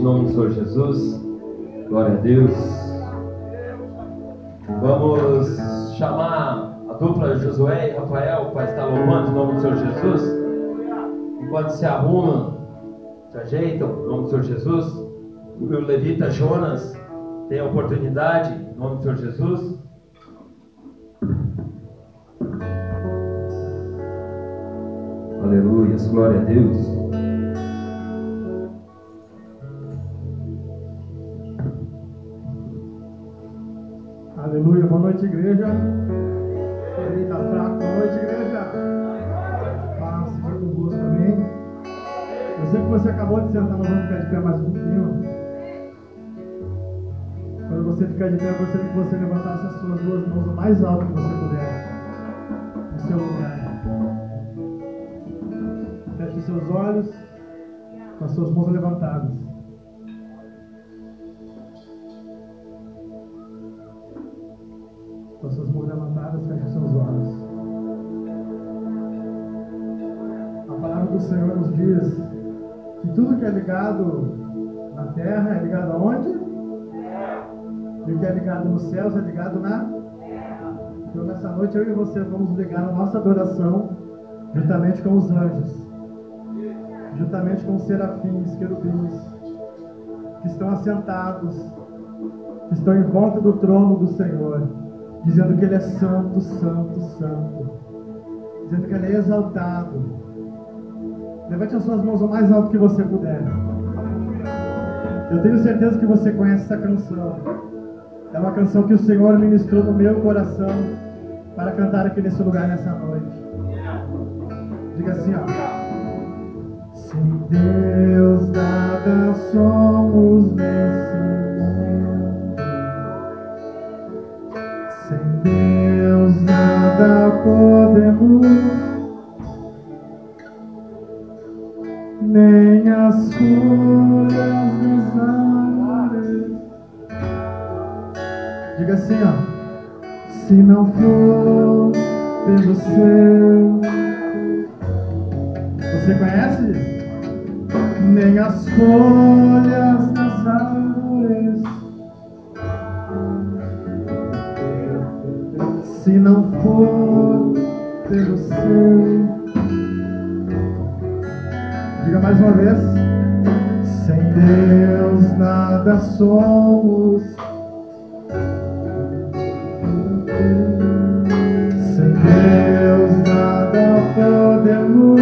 em nome do Senhor Jesus. Glória a Deus. Vamos chamar a dupla Josué e Rafael para estar louvando em nome do Senhor Jesus. Enquanto se arrumam, se ajeitam em nome do Senhor Jesus. O levita Jonas tem a oportunidade em nome do Senhor Jesus. Você acabou de sentar, mas vamos ficar de pé mais um pouquinho. Quando você ficar de pé, eu gostaria que você levantasse as suas duas mãos o mais alto que você puder. No seu lugar. Feche os seus olhos com as suas mãos levantadas. com suas mãos levantadas, feche seus olhos. A palavra do Senhor nos diz que tudo que é ligado na terra é ligado aonde? E o que é ligado nos céus é ligado na Então nessa noite eu e você vamos ligar a nossa adoração juntamente com os anjos, juntamente com os serafins, querubins, que estão assentados, que estão em volta do trono do Senhor dizendo que Ele é santo, santo, santo, dizendo que Ele é exaltado. Levante as suas mãos o mais alto que você puder. Eu tenho certeza que você conhece essa canção. É uma canção que o Senhor ministrou no meu coração para cantar aqui nesse lugar nessa noite. Diga assim, ó. Sem Deus nada somos nesse Deus nada podemos, nem as folhas das árvores. Diga assim, ó. Se não for pelo seu, você conhece? Nem as folhas das árvores se não for pelo seu. Diga mais uma vez. Sem Deus nada somos. Sem Deus nada podemos.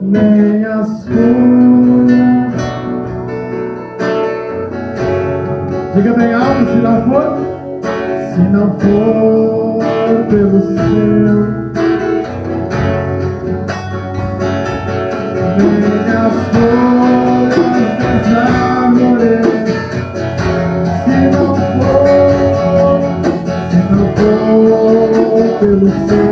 Nem as folhas Diga bem alto, se não for, se não for pelo céu, for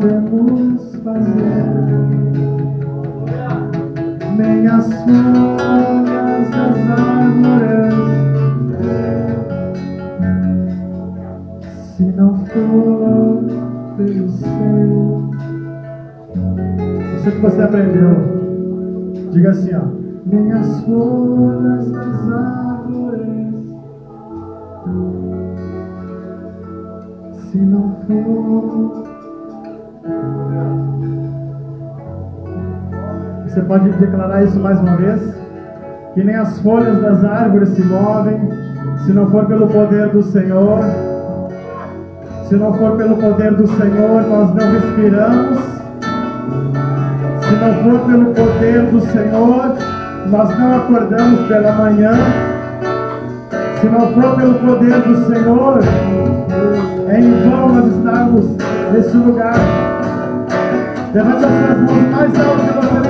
podemos fazer, nem as folhas das árvores, se não for pelo seu. Que você aprendeu, diga assim, ó, nem as folhas das árvores. Se não for Você pode declarar isso mais uma vez? Que nem as folhas das árvores se movem, se não for pelo poder do Senhor. Se não for pelo poder do Senhor, nós não respiramos. Se não for pelo poder do Senhor, nós não acordamos pela manhã. Se não for pelo poder do Senhor, é em vão nós estarmos nesse lugar. Levante as suas mãos mais alto que você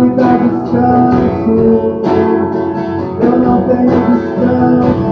me dá descanso. Eu não tenho descanso.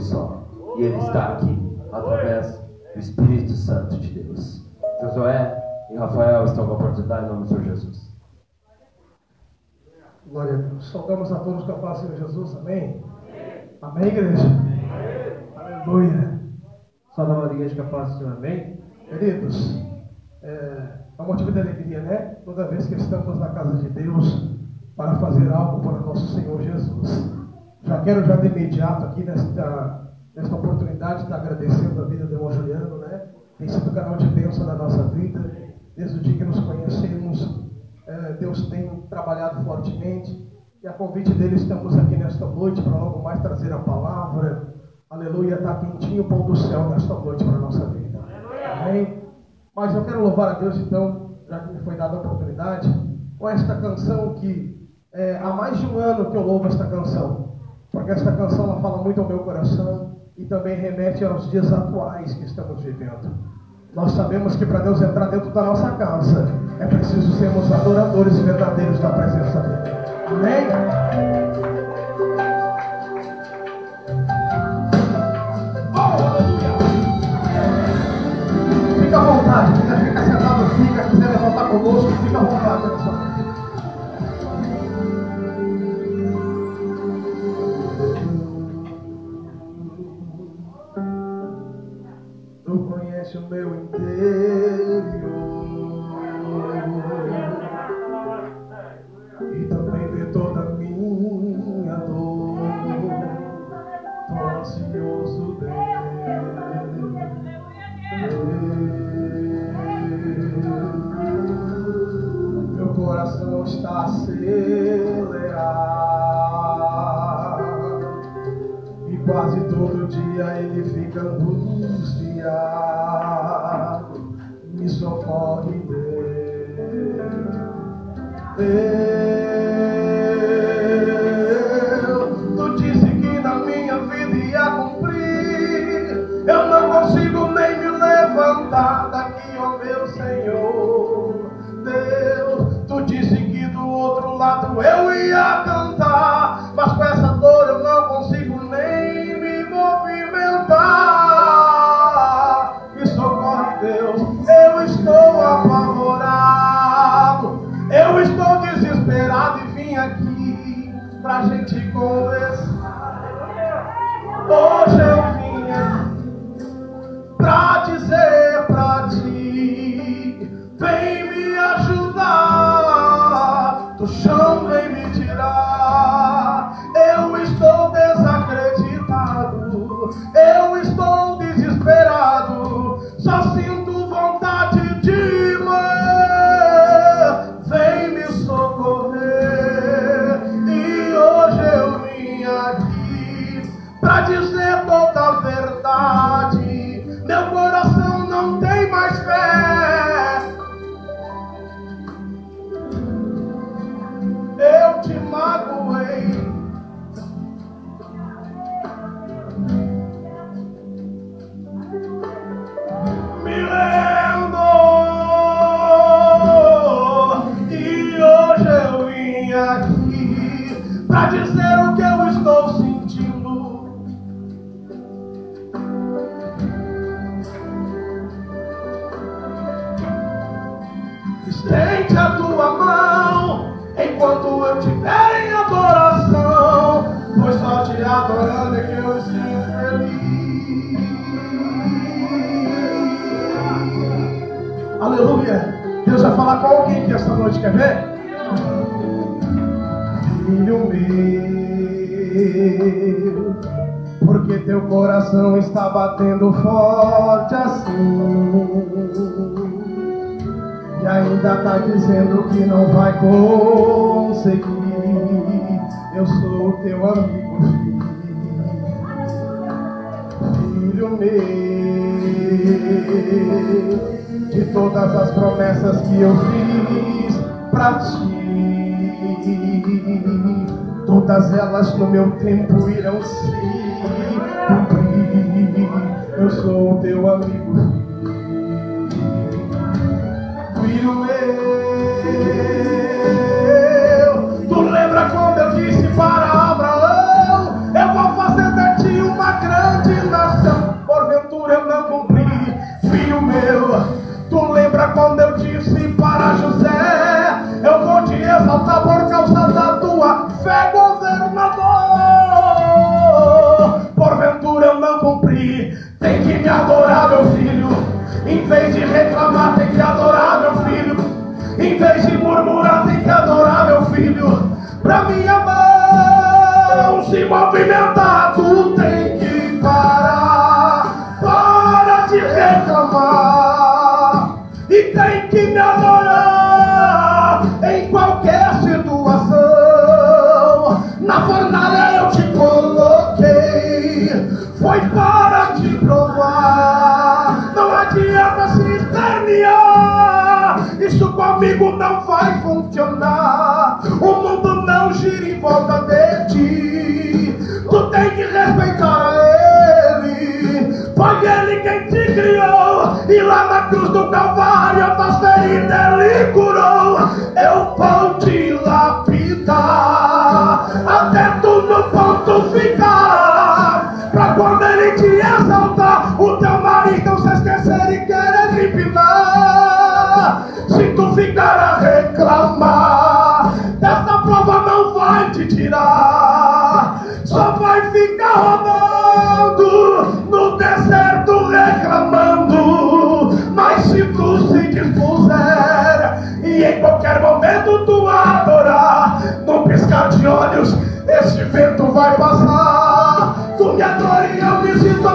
Só. E Ele está aqui através do Espírito Santo de Deus. Josué e Rafael estão com a oportunidade em nome do Senhor Jesus. Glória a Deus. Saudamos a todos com a paz do Senhor Jesus. Amém? Amém, igreja? Aleluia. Saudamos a igreja com a paz do Senhor. Amém? Queridos, é, é um motivo de alegria, né? Toda vez que estamos na casa de Deus para fazer algo para nosso Senhor Jesus. Já quero já de imediato aqui nesta, nesta oportunidade estar agradecendo a vida do irmão Juliano, né? Tem sido canal de bênção na nossa vida. Desde o dia que nos conhecemos, é, Deus tem trabalhado fortemente. E a convite dele estamos aqui nesta noite para logo mais trazer a palavra. Aleluia, está quentinho o pão do céu nesta noite para a nossa vida. Amém? Mas eu quero louvar a Deus, então, já que me foi dada a oportunidade, com esta canção que é, há mais de um ano que eu louvo esta canção. Porque esta canção ela fala muito ao meu coração e também remete aos dias atuais que estamos vivendo. Nós sabemos que para Deus entrar dentro da nossa casa é preciso sermos adoradores verdadeiros da presença dele. Amém? vontade. Quiser ficar sentado, fica. Quiser levantar conosco, fica à vontade meu interior e também vê toda a minha dor. Tô ansioso dele. Meu coração está acelerado. Quase todo dia ele fica angustiado, me socorre Deus. Deus, tu disse que na minha vida ia cumprir, eu não consigo nem me levantar daqui, ó oh meu Senhor. Deus, tu disse que do outro lado eu coração está batendo forte assim. E ainda tá dizendo que não vai conseguir. Eu sou o teu amigo, filho. Filho meu, de todas as promessas que eu fiz pra ti, todas elas no meu tempo irão se cumprir eu sou o teu amigo. Filho meu. da vária das feridas curou.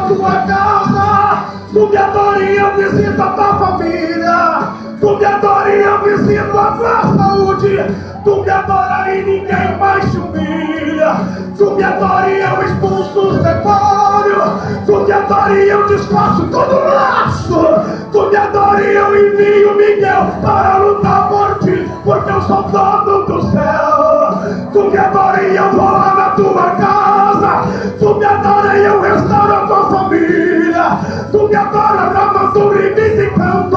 Tua casa. Tu me eu visito a tua família. Tu me eu visito a tua saúde. Tu me adora e ninguém mais te humilha. Tu me adora e eu expulso o demônio. Tu me adora e eu desfaço todo laço. Tu me adora e eu envio Miguel para lutar por ti. Porque eu sou dono Tu me adora, Ramaduri, me canto,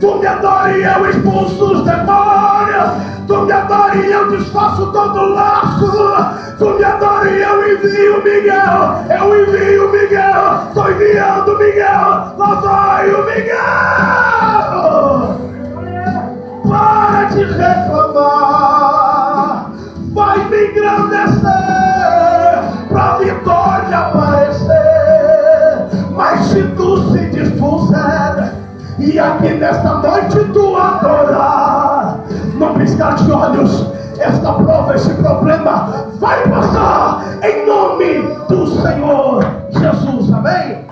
Tu me adora e eu expulso os demônios. Tu me adora e eu desfaço todo laço. Tu me adora e eu envio Miguel. Eu envio Miguel. Estou enviando Miguel. Lá vai o Miguel. Aqui nesta noite tu adorar, não piscar de olhos, esta prova, esse problema vai passar em nome do Senhor Jesus, amém?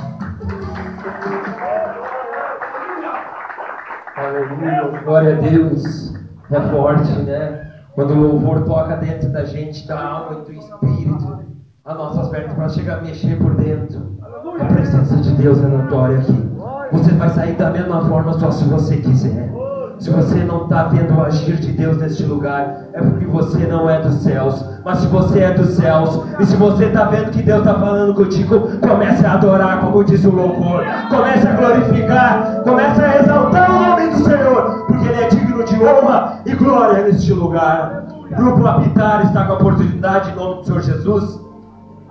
Aleluia, glória a Deus. É forte, né? Quando o louvor toca dentro da gente, da alma e do espírito, as nossas pernas para chegar a mexer por dentro. A presença de Deus é notória aqui. Você vai sair da mesma forma só se você quiser. Se você não está vendo o agir de Deus neste lugar, é porque você não é dos céus. Mas se você é dos céus, e se você está vendo que Deus está falando contigo, comece a adorar, como diz o louvor. Comece a glorificar, comece a exaltar o nome do Senhor, porque Ele é digno de honra e glória neste lugar. Grupo Habitar está com a oportunidade, em nome do Senhor Jesus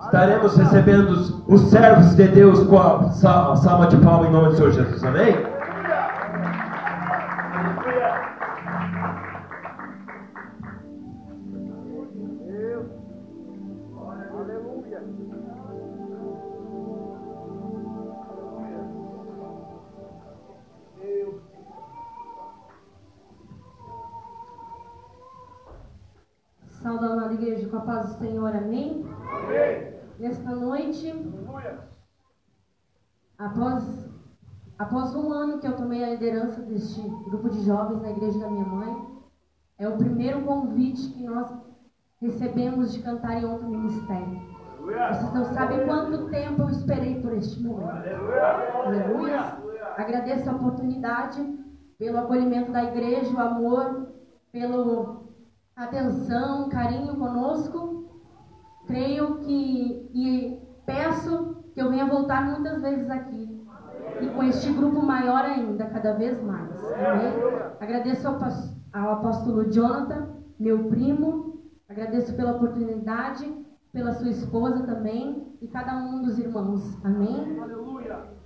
estaremos recebendo os servos de Deus com a salva de palma em nome do Senhor Jesus. Amém? Sauda amada igreja com a paz do Senhor, amém? Amém nesta noite, após, após um ano que eu tomei a liderança deste grupo de jovens na igreja da minha mãe, é o primeiro convite que nós recebemos de cantar em outro ministério. Vocês não sabem quanto tempo eu esperei por este momento. Aleluia. Agradeço a oportunidade, pelo acolhimento da igreja, o amor, pela atenção, carinho conosco. Creio que e peço que eu venha voltar muitas vezes aqui e com este grupo maior ainda, cada vez mais. Amém? Agradeço ao, apóstolo Jonathan, meu primo. Agradeço pela oportunidade, pela sua esposa também e cada um dos irmãos. Amém? Aleluia.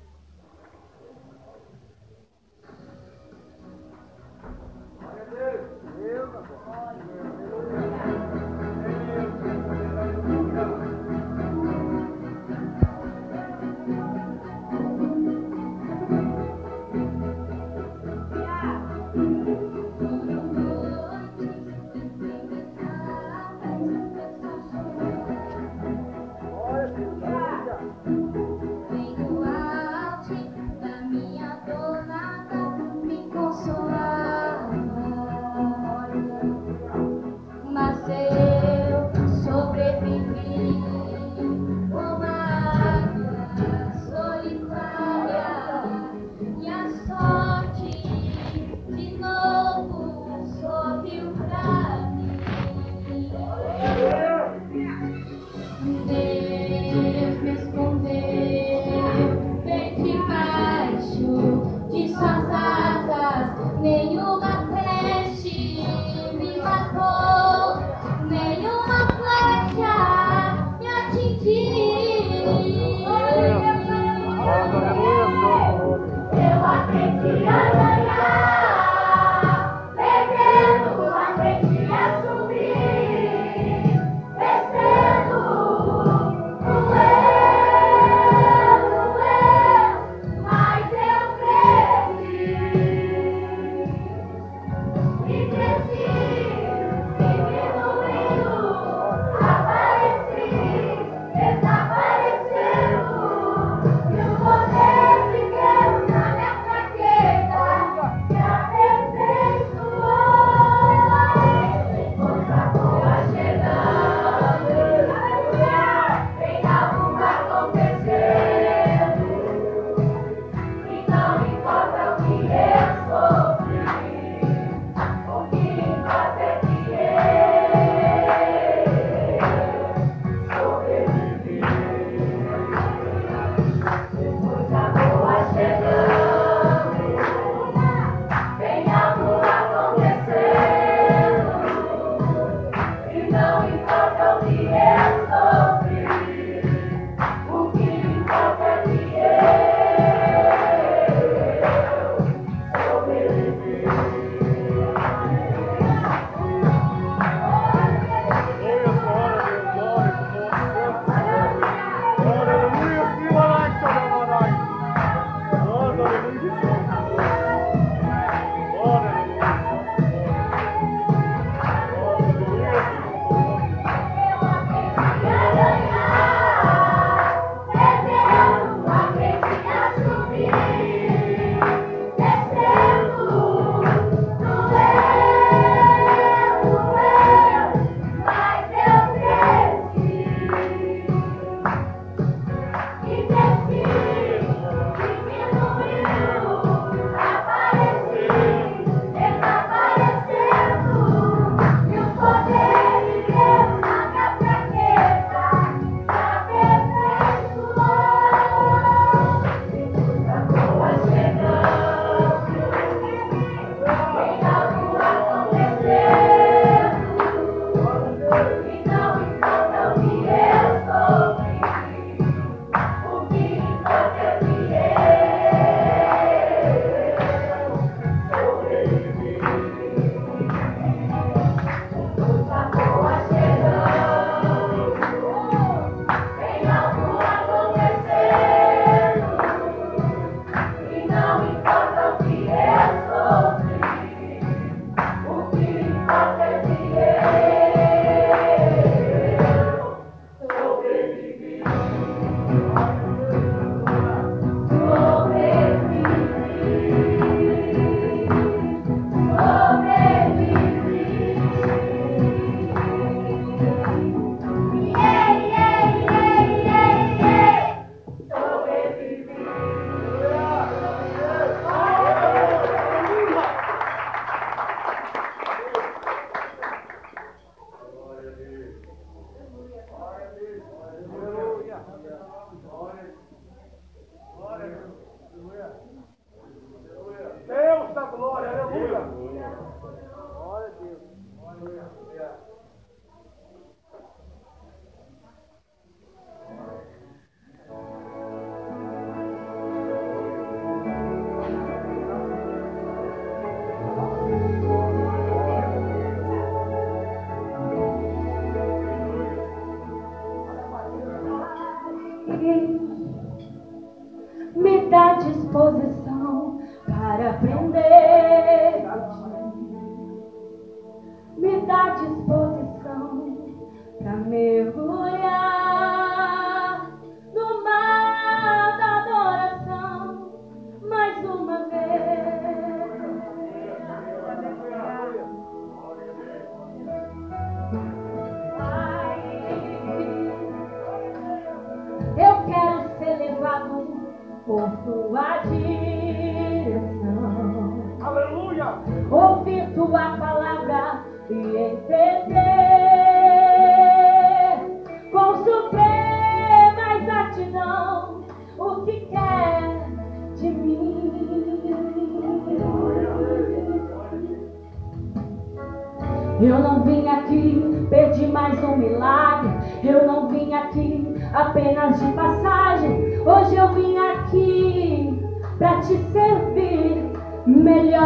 Eu não vim aqui pedir mais um milagre. Eu não vim aqui apenas de passagem. Hoje eu vim aqui para te servir melhor.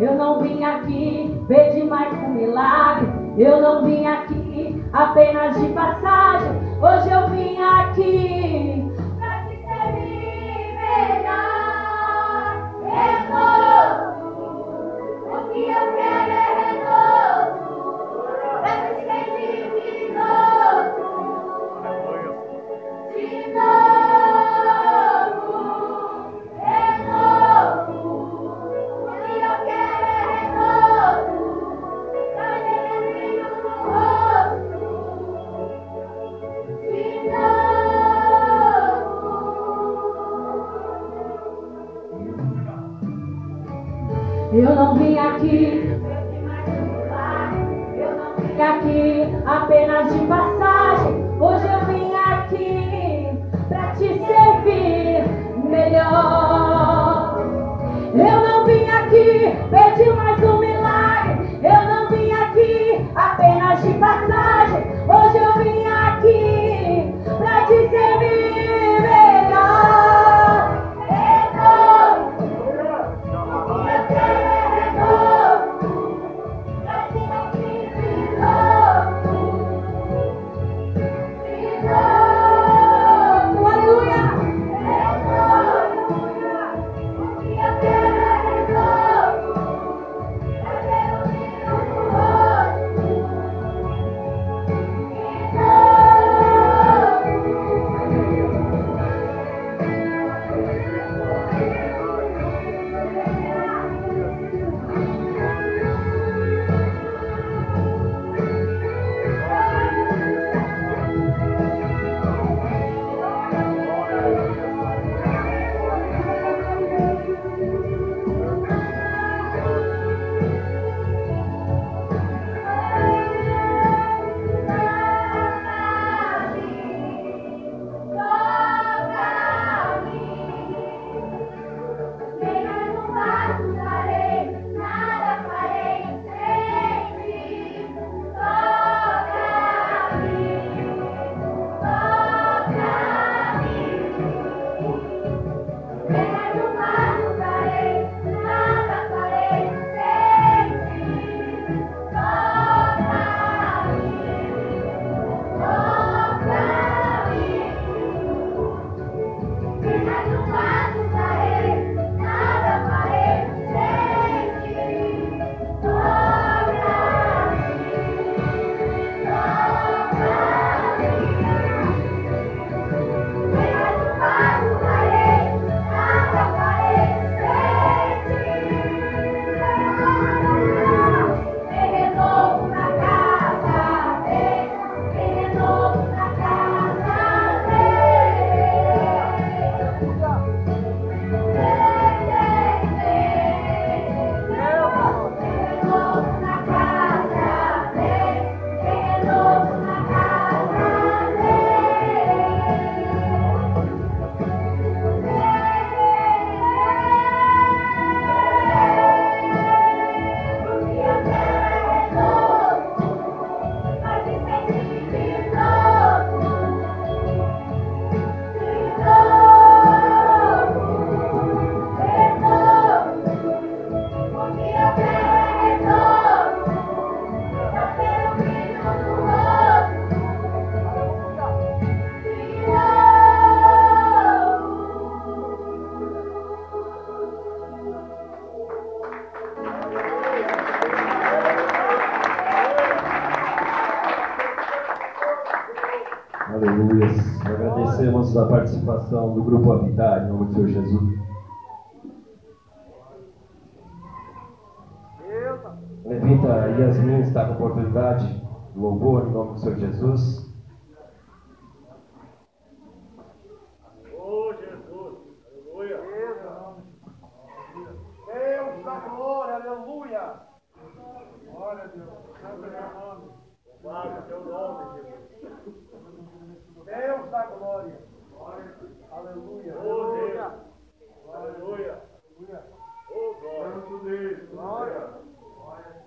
Eu não vim aqui pedir mais um milagre. Eu não vim aqui apenas de passagem. Hoje eu vim aqui apenas de. Oportunidade louvor em nome do Senhor Jesus. Oh, Jesus. Aleluia. Deus da glória. Aleluia. Glória a Deus. Santo é nome. Louvado teu nome, Jesus. Deus da glória. Aleluia. Oh, Deus. Aleluia. Oh, glória. Santo Deus. Glória.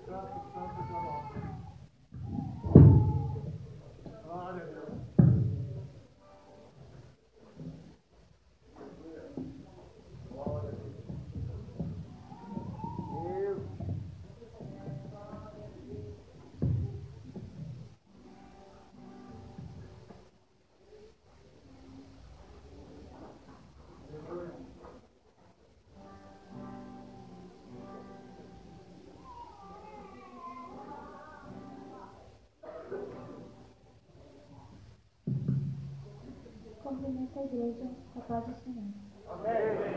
Santo, santo é teu nome. Cumprimento a igreja, a paz do Senhor. Deus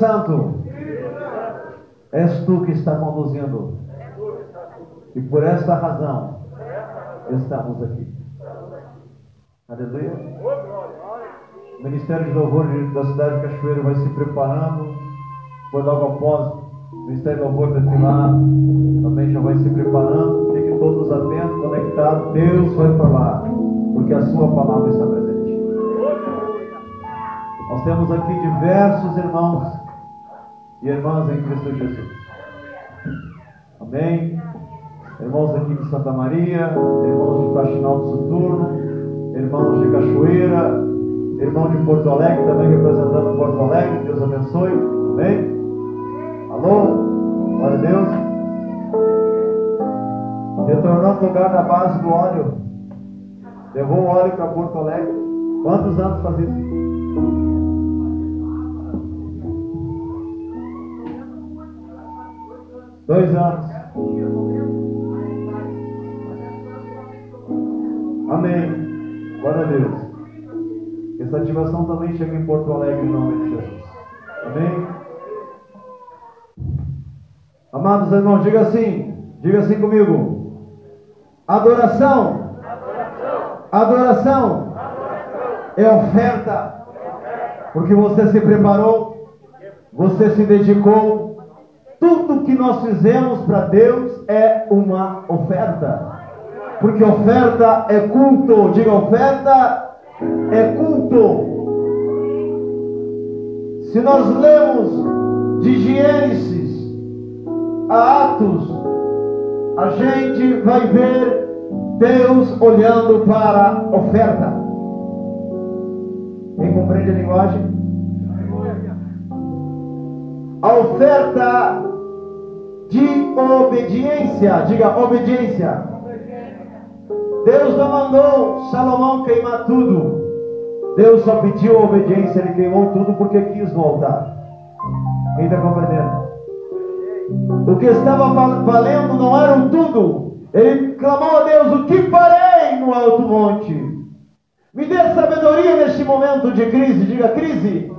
Santo. És tu que está conduzindo. E por esta razão estamos aqui. Aleluia. O Ministério de Louvor da cidade de Cachoeiro vai se preparando. Foi logo após o Ministério de Louvor defilar. Também já vai se preparando. Fiquem todos atentos, conectados. Deus vai falar. Porque a sua palavra está presente. Nós temos aqui diversos irmãos e irmãs em Cristo Jesus. Amém? Irmãos aqui de Santa Maria, irmãos de Faxinal do Soturno, irmãos de Cachoeira, irmão de Porto Alegre, também representando Porto Alegre, Deus abençoe. Amém? Alô? Glória a Deus. Retornando o lugar da base do óleo. Levou o óleo para Porto Alegre. Quantos anos faz isso? Dois anos. Amém. Glória a Deus. Essa ativação também chega em Porto Alegre em nome de Jesus. Amém. Amados irmãos, diga assim. Diga assim comigo. Adoração. Adoração. É oferta. Porque você se preparou. Você se dedicou tudo que nós fizemos para Deus é uma oferta. Porque oferta é culto. Diga oferta é culto. Se nós lemos de Gênesis a Atos, a gente vai ver Deus olhando para a oferta. Quem compreende a linguagem? A oferta de obediência. Diga obediência. Deus não mandou Salomão queimar tudo. Deus só pediu obediência, ele queimou tudo porque quis voltar. Quem está compreendendo? O que estava valendo não era o tudo. Ele clamou a Deus: O que farei no alto monte? Me dê sabedoria neste momento de crise. Diga crise.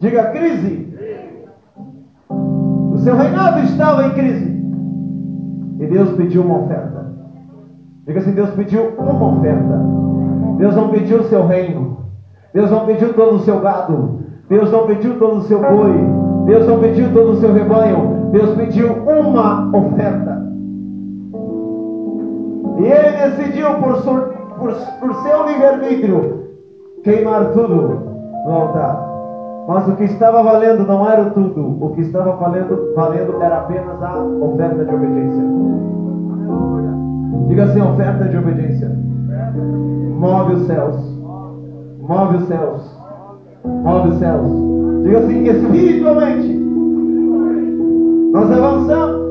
Diga crise. Seu reinado estava em crise. E Deus pediu uma oferta. Diga assim: Deus pediu uma oferta. Deus não pediu o seu reino. Deus não pediu todo o seu gado. Deus não pediu todo o seu boi. Deus não pediu todo o seu rebanho. Deus pediu uma oferta. E ele decidiu, por, por, por seu livre-arbítrio, queimar tudo no altar. Mas o que estava valendo não era tudo, o que estava valendo, valendo era apenas a oferta de obediência. Diga assim: oferta de obediência. Move os céus, move os céus, move os céus. Diga assim: espiritualmente, nós avançamos,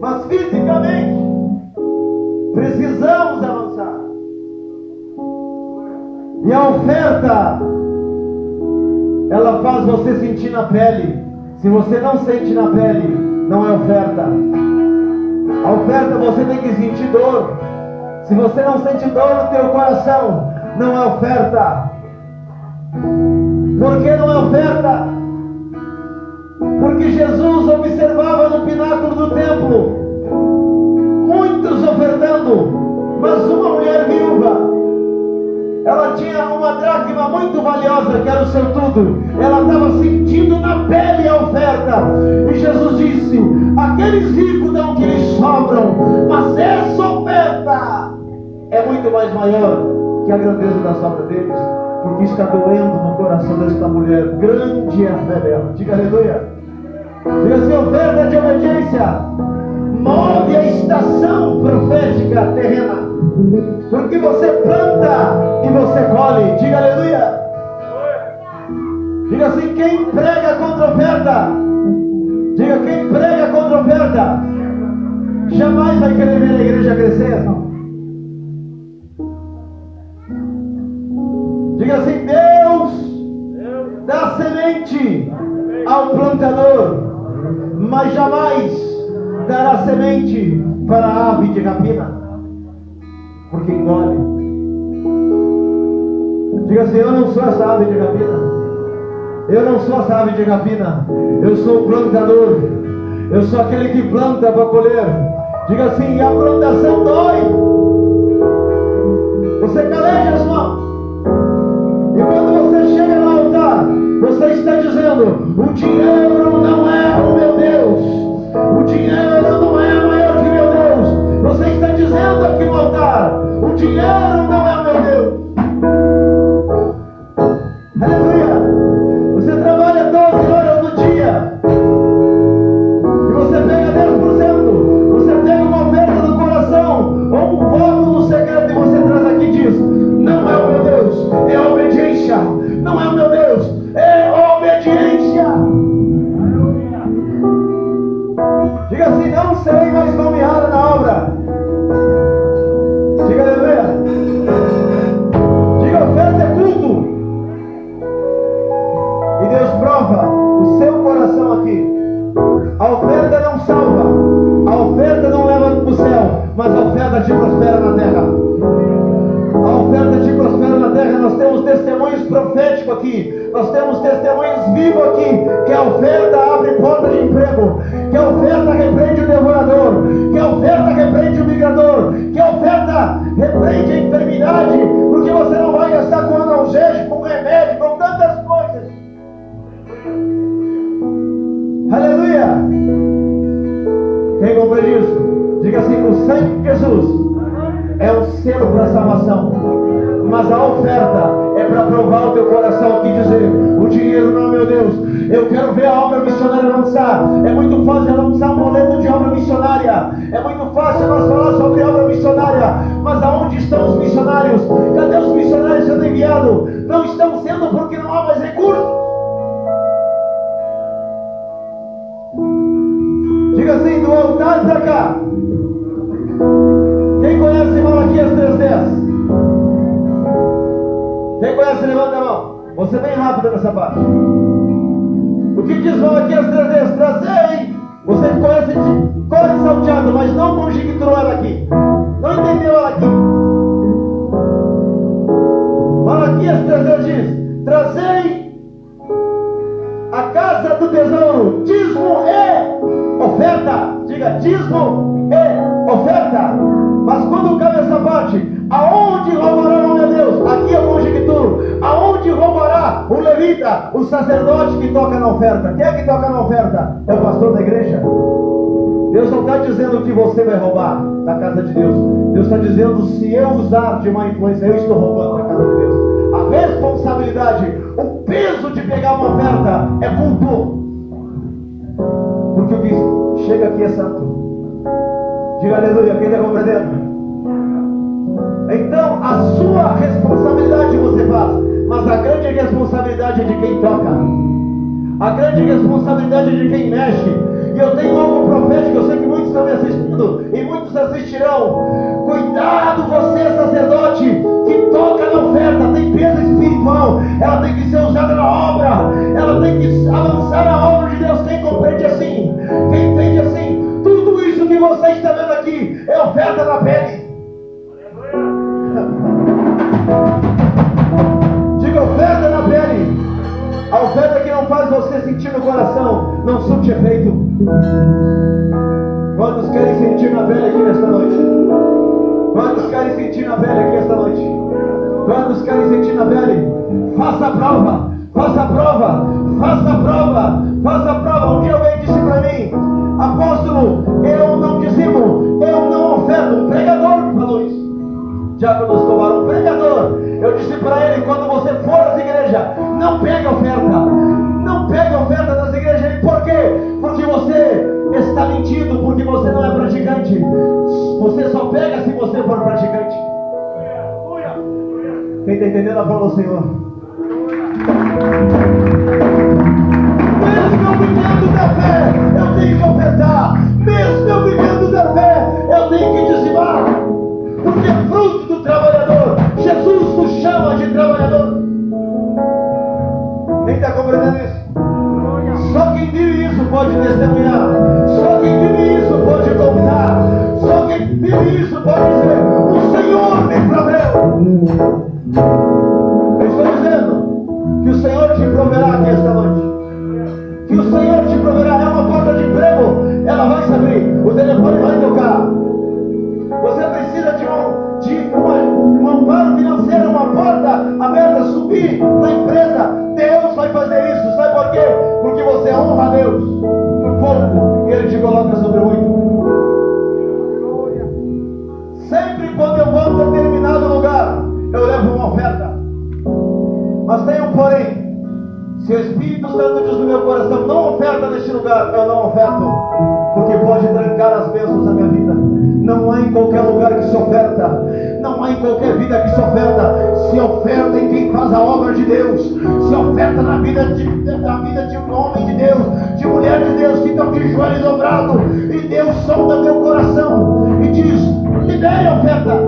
mas fisicamente, precisamos avançar. E a oferta ela faz você sentir na pele. Se você não sente na pele, não é oferta. A oferta você tem que sentir dor. Se você não sente dor no teu coração, não é oferta. Por que não é oferta? Porque Jesus observava no pináculo do templo muitos ofertando, mas uma mulher viúva ela tinha uma dracma muito valiosa, que era o seu tudo. Ela estava sentindo na pele a oferta. E Jesus disse: Aqueles ricos dão o que lhes sobram, mas essa oferta é muito mais maior que a grandeza da sobra deles, porque está doendo no coração desta mulher. Grande é a fé dela. Diga aleluia. Diga assim: oferta de obediência move a estação profética terrena. Porque você planta e você colhe. Diga aleluia. Diga assim: quem prega contra oferta. Diga quem prega contra oferta. Jamais vai querer ver a igreja crescer. Diga assim: Deus dá semente ao plantador, mas jamais dará semente para ave de rapina, porque engole. Diga assim: Eu não sou essa ave de rapina. Eu não sou essa ave de rapina. Eu sou o plantador. Eu sou aquele que planta para colher. Diga assim: a plantação dói. Você caleja as mãos. E quando você chega no altar, você está dizendo: o dinheiro não é o meu Deus. O dinheiro não Dizendo aqui no o dinheiro terra. A oferta te prospera na terra. Nós temos testemunhos proféticos aqui, nós temos testemunhos vivos aqui. Que a oferta abre porta de emprego, que a oferta repreende o devorador, que a oferta repreende o migrador, que a oferta repreende a enfermidade, porque você não vai gastar com analgésico, com remédio, com tantas coisas. Aleluia! Quem compreende isso? Diga assim: o sangue de Jesus é um selo para a salvação. Mas a oferta é para provar o teu coração aqui dizer: o dinheiro não, meu Deus, eu quero ver a obra missionária avançar. É muito fácil lançar um boleto de obra missionária. É muito fácil nós falar sobre obra missionária. Mas aonde estão os missionários? Cadê os missionários sendo enviados? Não estão sendo porque não há mais recursos. Diga assim, do altar para cá. Malaquias 3.10? Quem conhece, levanta a mão. Você bem rápido nessa parte. O que diz Malaquias 3.10? Trazei. Você conhece, corre salteado, mas não conjecturou ela aqui. Não entendeu ela aqui. Malaquias 3.10 diz, trazei a casa do tesouro, dízimo e oferta. Diga, dízimo e oferta. Mas quando parte, aonde roubará o meu Deus? Aqui é o conjecturo. Aonde roubará o levita, o sacerdote que toca na oferta? Quem é que toca na oferta? É o pastor da igreja. Deus não está dizendo que você vai roubar da casa de Deus. Deus está dizendo, se eu usar de má influência, eu estou roubando da casa de Deus. A responsabilidade, o peso de pegar uma oferta é culto. Porque o que chega aqui é santo. Diga aleluia, quem está compreendendo? Então, a sua responsabilidade você faz, mas a grande responsabilidade é de quem toca. A grande responsabilidade é de quem mexe. E eu tenho algo profético, eu sei que muitos estão me assistindo e muitos assistirão. Cuidado, você, sacerdote, que toca na oferta, tem peso espiritual, ela tem que ser usada na obra, ela tem que avançar na obra de Deus. Quem compreende assim? Quem entende assim? Tudo isso que você está vendo aqui é oferta na pele. Diga oferta na pele. A oferta que não faz você sentir no coração, não surte efeito. Quantos querem sentir na pele aqui nesta noite? Quantos querem sentir na pele aqui esta noite? Quantos querem sentir na pele? Faça a prova, faça a prova, faça a prova, faça a prova. Um dia alguém disse para mim, apóstolo, eu não dizimo, eu não oferto. Pregador. Diácono Escobar, um pregador. Eu disse para ele, quando você for às igrejas, não pegue oferta. Não pegue oferta das igrejas. Por quê? Porque você está mentindo, porque você não é praticante. Você só pega se você for praticante. Quem está entendendo a fala do Senhor? Mesmo eu vivendo da fé, eu tenho que ofertar. Mesmo eu vivendo da fé, eu tenho que dizimar. Porque fruto trabalhador. Jesus nos chama de trabalhador. Quem está compreendendo isso? Só quem vive isso pode testemunhar. Só quem vive isso pode contar. Só quem vive isso, pode dizer: O Senhor me proveu. Eu estou dizendo que o Senhor te proverá aqui esta noite. Que o Senhor te proverá. É uma porta de emprego, ela vai se abrir. O telefone vai tocar. Você precisa de um, de um amparo financeiro, uma porta aberta, subir na empresa. Deus vai fazer isso. Sabe por quê? Porque você honra a Deus no pouco e Ele te coloca sobre muito. Sempre quando eu vou a determinado lugar, eu levo uma oferta. Mas tem um porém. Se o Espírito Santo diz no meu coração, não oferta neste lugar, eu não oferto, porque pode trancar as bênçãos da minha vida. Não há em qualquer lugar que se oferta, não há em qualquer vida que se oferta. Se oferta em quem faz a obra de Deus, se oferta na vida de, na vida de um homem de Deus, de mulher de Deus que estão de joelhos dobrados, e Deus solta meu coração e diz: libere a oferta,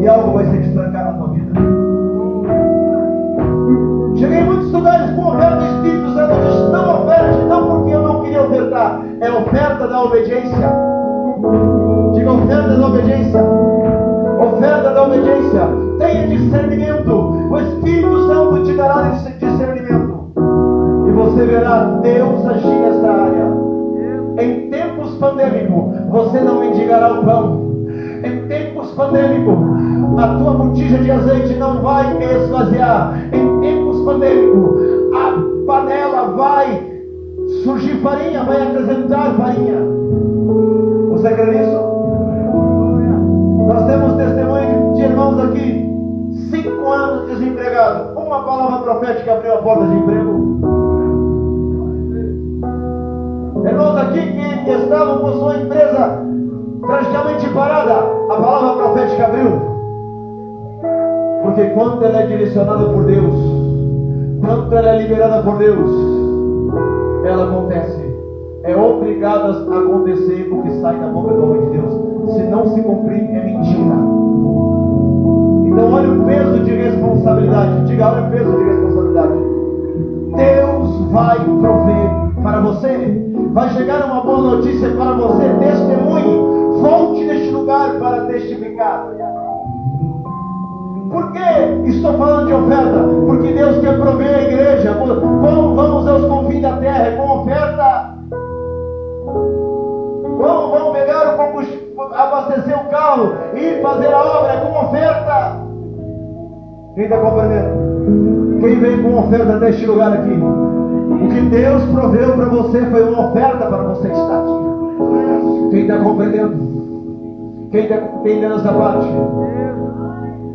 e algo vai se destrancar na tua vida. Cheguei em muitos lugares com oferta do Espírito Santo. Diz, não oferte, não porque eu não queria ofertar. É oferta da obediência. Diga oferta da obediência. Oferta da obediência. Tenha discernimento. O Espírito Santo te dará discernimento. E você verá Deus agir nesta área. Em tempos pandêmicos, você não mendigará o pão. Em tempos pandêmicos, a tua botija de azeite não vai esvaziar. Em tempos pandêmicos, a panela vai surgir farinha, vai apresentar farinha. Você crê nisso? Nós temos testemunho de irmãos aqui, cinco anos desempregados. Uma palavra profética abriu a porta de emprego. Irmãos aqui que estavam com sua empresa praticamente parada, a palavra profética abriu. Porque quando ela é direcionada por Deus, quando ela é liberada por Deus, ela acontece. É obrigada a acontecer o que sai da boca do homem de Deus. Se não se cumprir, é mentira. Então olha o peso de responsabilidade. Diga, olha o peso de responsabilidade. Deus vai prover para você. Vai chegar uma boa notícia para você. Testemunhe. Volte neste lugar para testificar. Por que estou falando de oferta? Porque Deus quer prover a igreja. Vamos, vamos aos confins da terra com oferta. Vamos, vamos pegar o combustível, abastecer o carro e fazer a obra com oferta. Quem está compreendendo? Quem veio com oferta neste lugar aqui? O que Deus proveu para você foi uma oferta para você estar aqui. Quem está compreendendo? Quem está entendendo essa parte?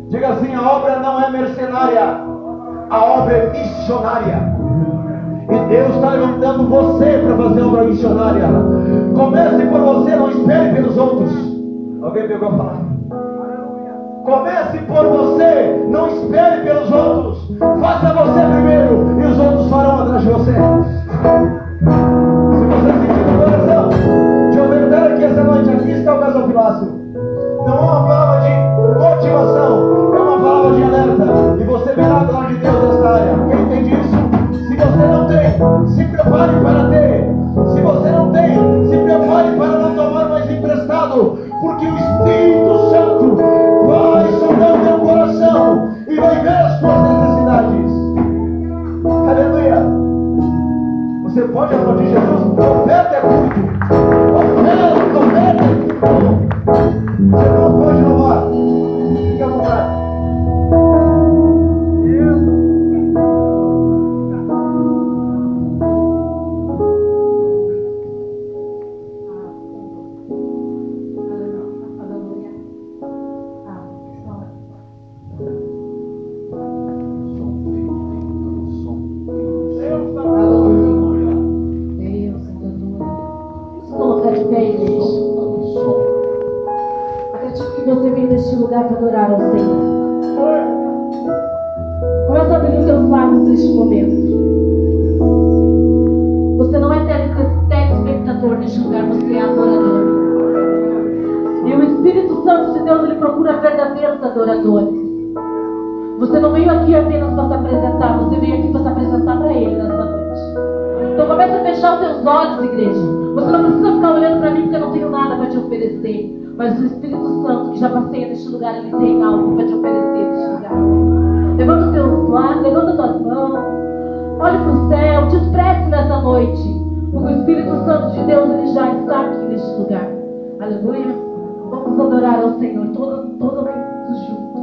Diga assim: a obra não é mercenária, a obra é missionária. E Deus está levantando você para fazer obra missionária. Comece por você, não espere pelos outros. Alguém pegou a palavra? Comece por você, não espere pelos outros. Faça você primeiro e os outros farão atrás de você. Se você sentir no coração de ofertar aqui essa noite, aqui está o gasofilácio. Não é uma palavra de motivação, se prepare para ter. Se você não tem, se prepare para não tomar mais emprestado. Porque o Espírito Santo vai sondar o teu coração e vai ver as tuas necessidades. Aleluia. Você pode aplaudir Jesus? Oferta é muito. Oferta, oferta é. Você não pode lugar para adorar ao Senhor. Começa a abrir os seus lábios neste momento. Você não é telespectador neste lugar, você é adorador. E o Espírito Santo de Deus, ele procura verdadeiros adoradores. Você não veio aqui apenas para se apresentar, você veio aqui para se apresentar para Ele nessa noite. Então começa a fechar os seus olhos, igreja. Você não precisa ficar olhando para mim porque eu não tenho nada para te oferecer. Mas o Espírito Santo que já passeia neste lugar, ele tem algo para te oferecer neste lugar. Levanta os teus lados, levanta as tuas mãos, olha para o céu, te expresse nessa noite. Porque o Espírito Santo de Deus ele já está aqui neste lugar. Aleluia. Vamos adorar ao Senhor, todos, todos juntos.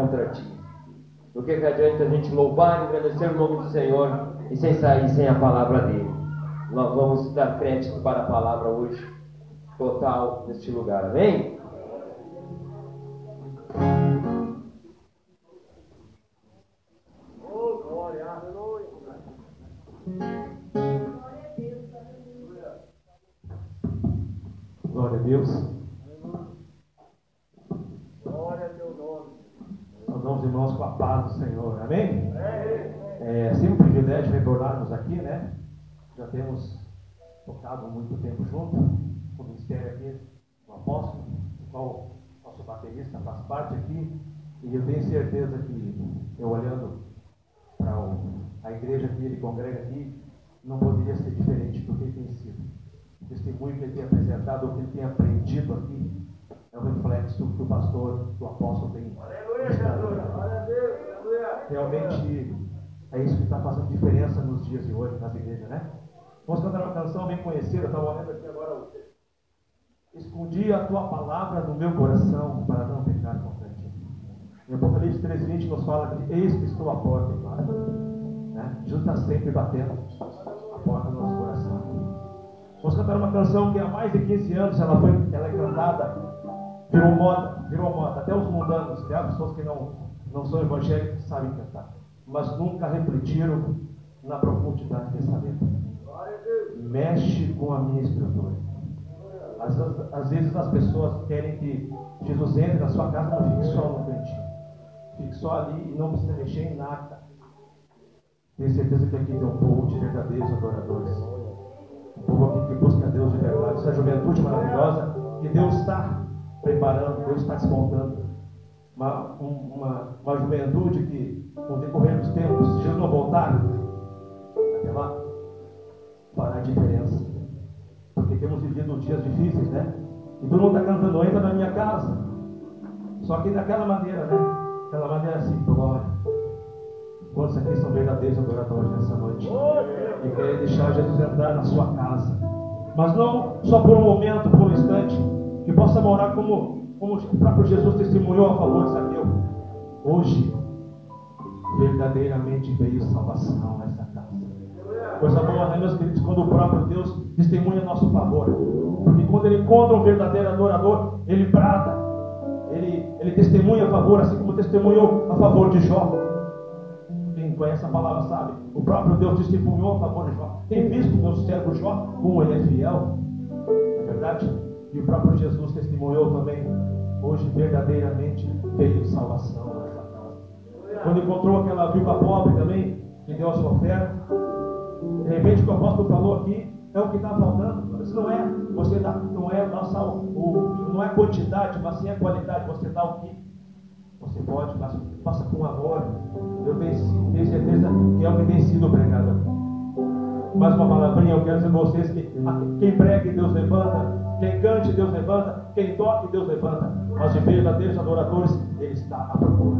Contra ti. Do que, que adianta a gente louvar e agradecer o nome do Senhor e sem sair sem a palavra dele? Nós vamos dar crédito para a palavra hoje, total, neste lugar. Amém? Glória a Deus. Glória a teu nome. Saudamos irmãos com a paz do Senhor. Amém? É sempre um privilégio retornarmos aqui, né? Já temos tocado muito tempo junto, com o ministério aqui do apóstolo, do qual nosso baterista faz parte aqui. E eu tenho certeza que eu olhando para a igreja que ele congrega aqui, não poderia ser diferente do que tem sido. O testemunho que ele tem apresentado, o que ele tem aprendido aqui, é o reflexo que o pastor, o apóstolo tem. Realmente é isso que está fazendo diferença nos dias de hoje nas igrejas, né? Vamos cantar uma canção bem conhecida, estava olhando aqui agora. Escondi a tua palavra no meu coração para não pecar contra ti. Em Apocalipse 3,20 nos fala que eis que estou à porta e bato. Né? Jesus está sempre batendo a porta do nosso coração. Vamos cantar uma canção que há mais de 15 anos ela, foi, ela é cantada, virou moda, virou moda. Até os mundanos, até as pessoas que não, não são evangélicos sabem cantar, mas nunca refletiram na profundidade dessa letra. Mexe com a minha espiritualidade. Às, às, vezes as pessoas querem que Jesus entre na sua casa, não fique só no cantinho. Fique só ali e não precisa mexer em nada. Tenho certeza que aqui tem um povo de verdadeiros adoradores. Um povo aqui que busca Deus de verdade. Essa juventude maravilhosa que Deus está preparando, Deus está desmontando. Uma, uma, uma juventude que, com o decorrer dos tempos, se Jesus não voltar, até lá, fará a diferença. Porque temos vivido dias difíceis, né? E todo mundo está cantando, entra na minha casa. Só que daquela maneira, né? Aquela maneira assim, glória. Quantos aqui são verdadeiros adoradores nessa noite? E querem deixar Jesus entrar na sua casa. Mas não só por um momento, por um instante. Que possa morar como, como o próprio Jesus testemunhou a favor de Zaqueu. Hoje, verdadeiramente veio salvação nessa casa. Coisa boa, né, meus queridos, quando o próprio Deus testemunha a nosso favor. Porque quando ele encontra um verdadeiro adorador, ele brada, ele, ele testemunha a favor, assim como testemunhou a favor de Jó. Quem conhece a palavra sabe, o próprio Deus testemunhou a favor de Jó. Tem visto meu servo Jó, como ele é fiel, é verdade? E o próprio Jesus testemunhou também. Hoje, verdadeiramente, veio salvação nessa casa. Quando encontrou aquela viúva pobre também, que deu a sua oferta, de repente o que o apóstolo falou aqui é o que está faltando. Isso não é, você dá, não é nossa, o, não é quantidade, mas sim a qualidade. Você dá o que você pode, faça, faça com amor. Eu tenho, tenho certeza que é o que tem sido pregado. Mais uma palavrinha, eu quero dizer a vocês que quem pregue, Deus levanta. Quem cante, Deus levanta. Quem toque, Deus levanta. Mas de verdadeiros adoradores, Ele está à procura.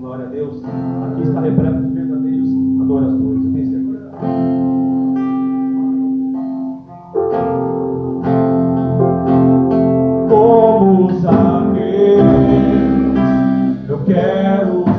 Glória a Deus. Aqui está repleto de verdadeiros adoradores. Tenho certeza. Como saber? Eu quero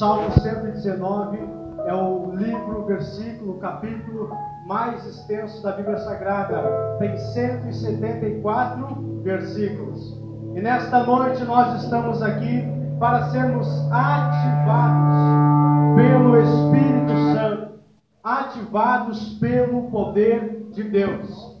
Salmo 119 é o livro, versículo, capítulo mais extenso da Bíblia Sagrada. Tem 174 versículos. E nesta noite nós estamos aqui para sermos ativados pelo Espírito Santo, ativados pelo poder de Deus.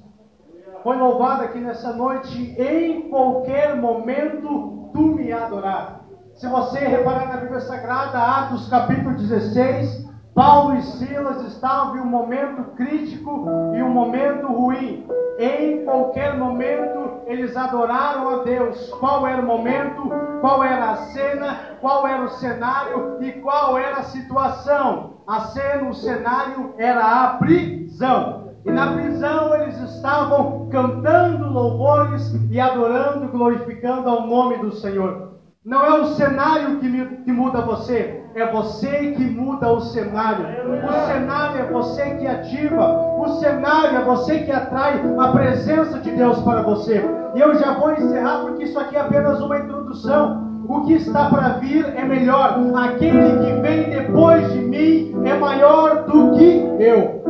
Foi louvado aqui nessa noite, em qualquer momento tu me adorar. Se você reparar na Bíblia Sagrada, Atos capítulo 16, Paulo e Silas estavam em um momento crítico e um momento ruim. Em qualquer momento eles adoraram a Deus. Qual era o momento, qual era a cena, qual era o cenário e qual era a situação. A cena, o cenário era a prisão. E na prisão eles estavam cantando louvores e adorando, glorificando ao nome do Senhor. Não é o cenário que, que, muda você, é você que muda o cenário. O cenário é você que ativa, o cenário é você que atrai a presença de Deus para você. E eu já vou encerrar porque isso aqui é apenas uma introdução. O que está para vir é melhor. Aquele que vem depois de mim é maior do que eu.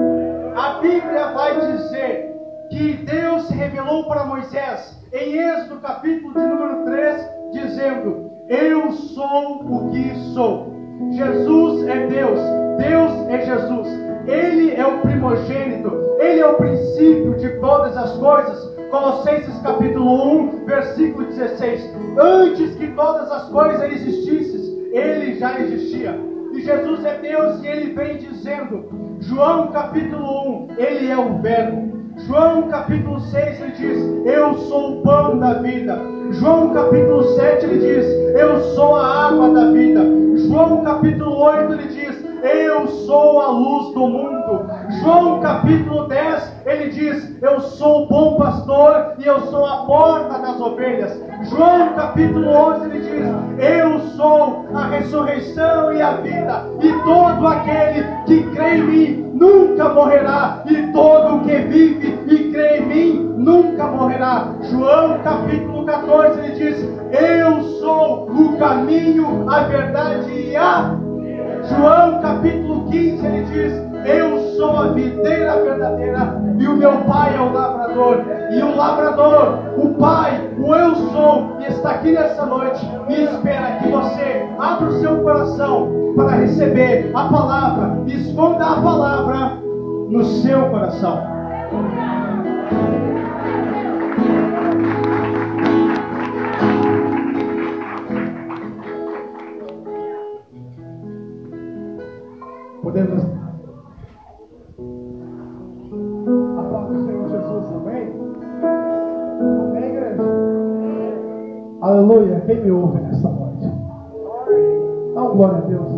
A Bíblia vai dizer que Deus revelou para Moisés em Êxodo capítulo de número 3 dizendo: Eu sou o que sou. Jesus é Deus, Deus é Jesus. Ele é o primogênito, ele é o princípio de todas as coisas. Colossenses capítulo 1, versículo 16. Antes que todas as coisas existissem, ele já existia. E Jesus é Deus e ele vem dizendo, João capítulo 1, ele é o verbo. João capítulo 6 ele diz: Eu sou o pão da vida. João capítulo 7 ele diz: Eu sou a água da vida. João capítulo 8 ele diz: Eu sou a luz do mundo. João capítulo 10 ele diz: Eu sou o bom pastor e eu sou a porta das ovelhas. João capítulo 11 ele diz: Eu sou a ressurreição e a vida, e todo aquele que crê em mim nunca morrerá, e todo que vive e crê em mim nunca morrerá. João capítulo 14 ele diz: Eu sou o caminho, a verdade e a. João capítulo 15 ele diz: Eu sou a videira verdadeira e o meu pai é o lavrador. E o lavrador, o pai, o eu sou, está aqui nessa noite e espera que você abra o seu coração para receber a palavra. Esconda a palavra no seu coração. Podemos. Aleluia. Quem me ouve nessa noite? Dá um glória a Deus.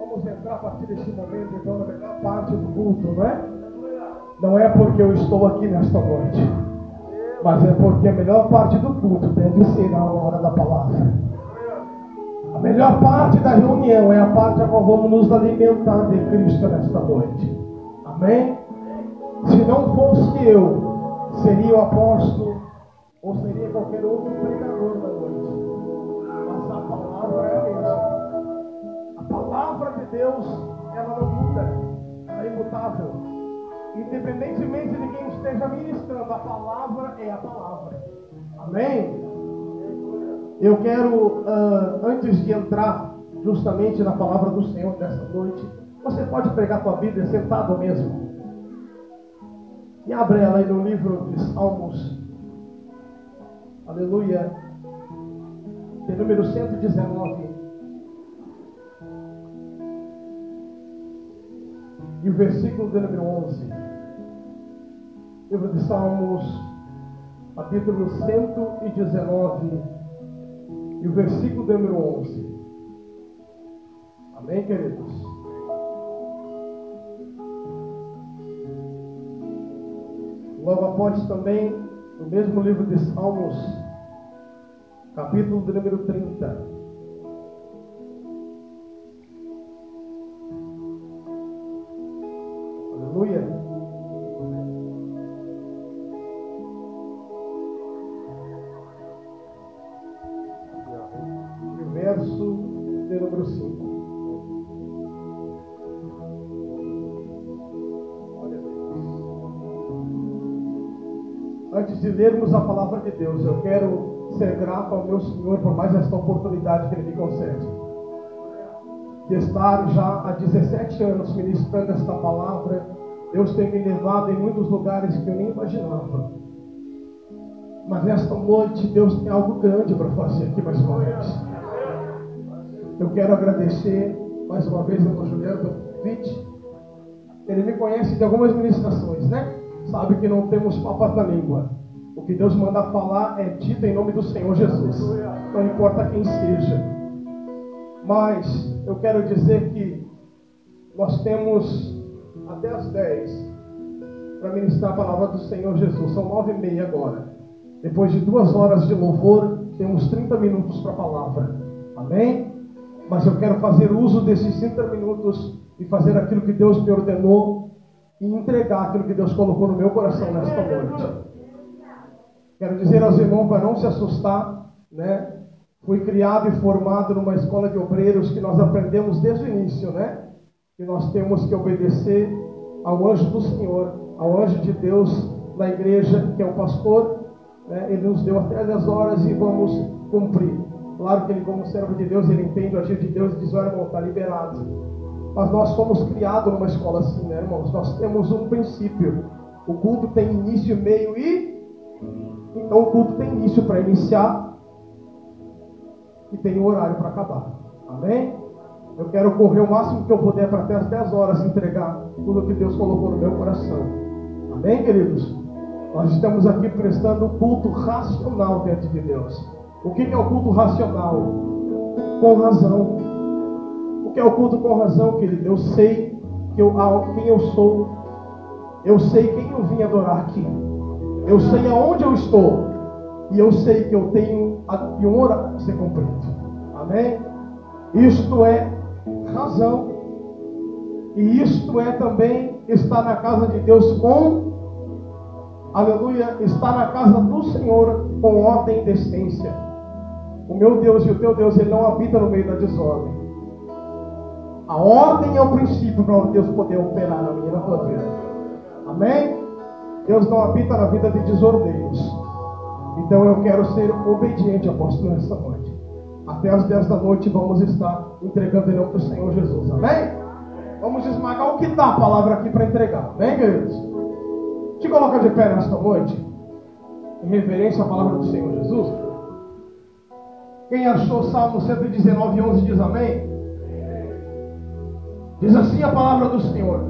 Vamos entrar a partir deste momento, então, na melhor parte do culto, não é? Não é porque eu estou aqui nesta noite, mas é porque a melhor parte do culto deve ser a hora da palavra. A melhor parte da reunião é a parte a qual vamos nos alimentar de Cristo nesta noite. Amém? Se não fosse eu, seria o apóstolo ou seria qualquer outro pregador da noite. Mas a palavra é a mesma. A palavra de Deus, ela não muda, ela é imutável. Independentemente de quem esteja ministrando, a palavra é a palavra. Amém? Eu quero, uh, antes de entrar justamente na palavra do Senhor nessa noite, você pode pegar sua Bíblia sentado mesmo. E abre ela aí no livro de Salmos. Aleluia. De número 119. E o versículo de número 11. Livro de Salmos, capítulo 119. E o versículo de número 11. Amém, queridos? Logo após também no mesmo livro de Salmos, capítulo de número 30. Aleluia. Antes de lermos a palavra de Deus, eu quero ser grato ao meu Senhor por mais esta oportunidade que Ele me concede. De estar já há 17 anos ministrando esta palavra, Deus tem me levado em muitos lugares que eu nem imaginava. Mas nesta noite, Deus tem algo grande para fazer aqui mais uma vez. Eu quero agradecer mais uma vez ao Juliano convite. Ele me conhece de algumas ministrações, né? Sabe que não temos papas na língua. Que Deus manda falar é dito em nome do Senhor Jesus. Não importa quem seja. Mas eu quero dizer que nós temos até as 10 para ministrar a palavra do Senhor Jesus. São nove e meia agora. Depois de duas horas de louvor, temos 30 minutos para a palavra. Amém? Mas eu quero fazer uso desses 30 minutos e fazer aquilo que Deus me ordenou e entregar aquilo que Deus colocou no meu coração nesta noite. Quero dizer aos irmãos para não se assustar, né? Fui criado e formado numa escola de obreiros que nós aprendemos desde o início, né? Que nós temos que obedecer ao anjo do Senhor, ao anjo de Deus na igreja, que é o pastor. Né? Ele nos deu até as horas e vamos cumprir. Claro que ele, como servo de Deus, ele entende o agir de Deus e diz: olha, irmão, está liberado. Mas nós fomos criados numa escola assim, né, irmãos? Nós temos um princípio. O culto tem início, meio e. Então o culto tem início para iniciar e tem um horário para acabar. Amém? Eu quero correr o máximo que eu puder para até as 10 horas entregar tudo que Deus colocou no meu coração. Amém, queridos? Nós estamos aqui prestando culto racional diante de Deus. O que é o culto racional? Com razão. O que é o culto com razão, querido? Eu sei que eu, quem eu sou. Eu sei quem eu vim adorar aqui. Eu sei aonde eu estou. E eu sei que eu tenho um horário a ser cumprido. Amém? Isto é razão. E isto é também estar na casa de Deus com, aleluia, estar na casa do Senhor com ordem e decência. O meu Deus e o teu Deus, ele não habita no meio da desordem. A ordem é o princípio para Deus poder operar na minha vida. Amém? Deus não habita na vida de desordeiros. Então eu quero ser obediente, apóstolo, nessa noite. Até as 10 da noite vamos estar entregando em nome do Senhor Jesus. Amém? Vamos esmagar o que dá a palavra aqui para entregar. Amém, queridos? Te coloca de pé nesta noite. Em reverência à palavra do Senhor Jesus. Quem achou Salmo 119, 11 diz amém? Diz assim a palavra do Senhor: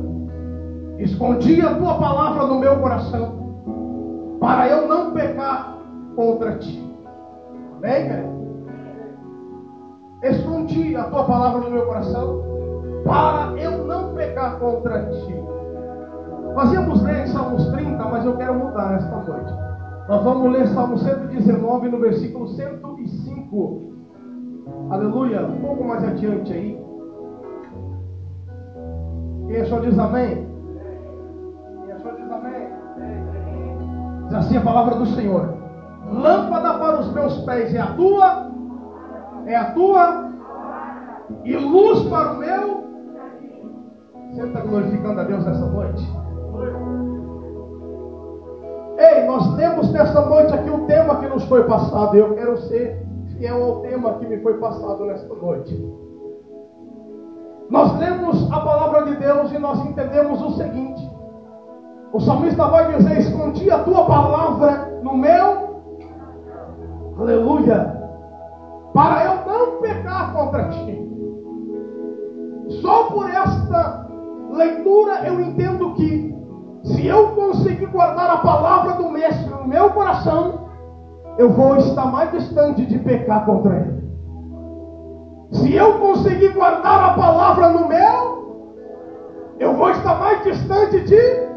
Escondi a tua palavra no meu coração, para eu não pecar contra ti. Amém, querido? Escondi a tua palavra no meu coração, para eu não pecar contra ti. Nós íamos ler em Salmos 30, mas eu quero mudar nesta noite. Nós vamos ler Salmo 119 no versículo 105. Aleluia. Um pouco mais adiante aí. Quem achou diz amém? Diz assim a palavra do Senhor. Lâmpada para os meus pés é a tua, é a tua, e luz para o meu. Você está glorificando a Deus nessa noite? Ei, nós temos nesta noite aqui o tema que nos foi passado. Eu quero ser fiel ao tema que me foi passado nesta noite. Nós lemos a palavra de Deus e nós entendemos o seguinte: o salmista vai dizer: Escondi a tua palavra no meu, aleluia, para eu não pecar contra ti. Só por esta leitura eu entendo que, se eu conseguir guardar a palavra do Mestre no meu coração, eu vou estar mais distante de pecar contra ele. Se eu conseguir guardar a palavra no meu, eu vou estar mais distante de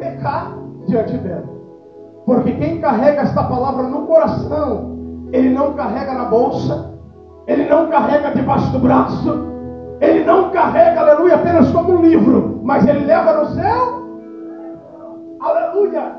pecar. diante dela. Porque quem carrega esta palavra no coração, ele não carrega na bolsa, ele não carrega debaixo do braço, ele não carrega, aleluia, apenas como um livro, mas ele leva no céu, aleluia.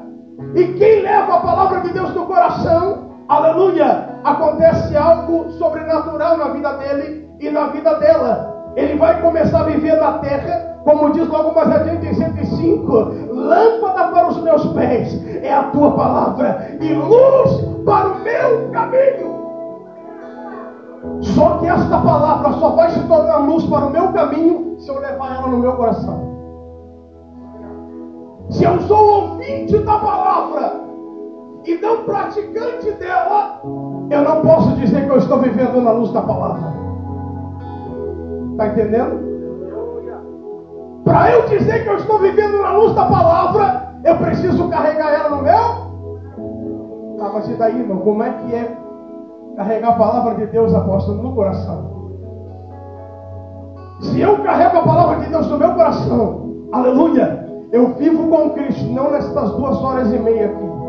E quem leva a palavra de Deus no coração, aleluia, acontece algo sobrenatural na vida dele e na vida dela. Ele vai começar a viver na terra, como diz logo mais adiante em 105, lâmpada para os meus pés é a tua palavra e luz para o meu caminho. Só que esta palavra só vai se tornar luz para o meu caminho se eu levar ela no meu coração. Se eu sou ouvinte da palavra e não praticante dela, eu não posso dizer que eu estou vivendo na luz da palavra. Está entendendo? Para eu dizer que eu estou vivendo na luz da palavra, eu preciso carregar ela no meu? Ah, mas e daí, irmão? Como é que é carregar a palavra de Deus, apóstolo, no coração? Se eu carrego a palavra de Deus no meu coração, aleluia, eu vivo com Cristo, não nestas duas horas e meia aqui.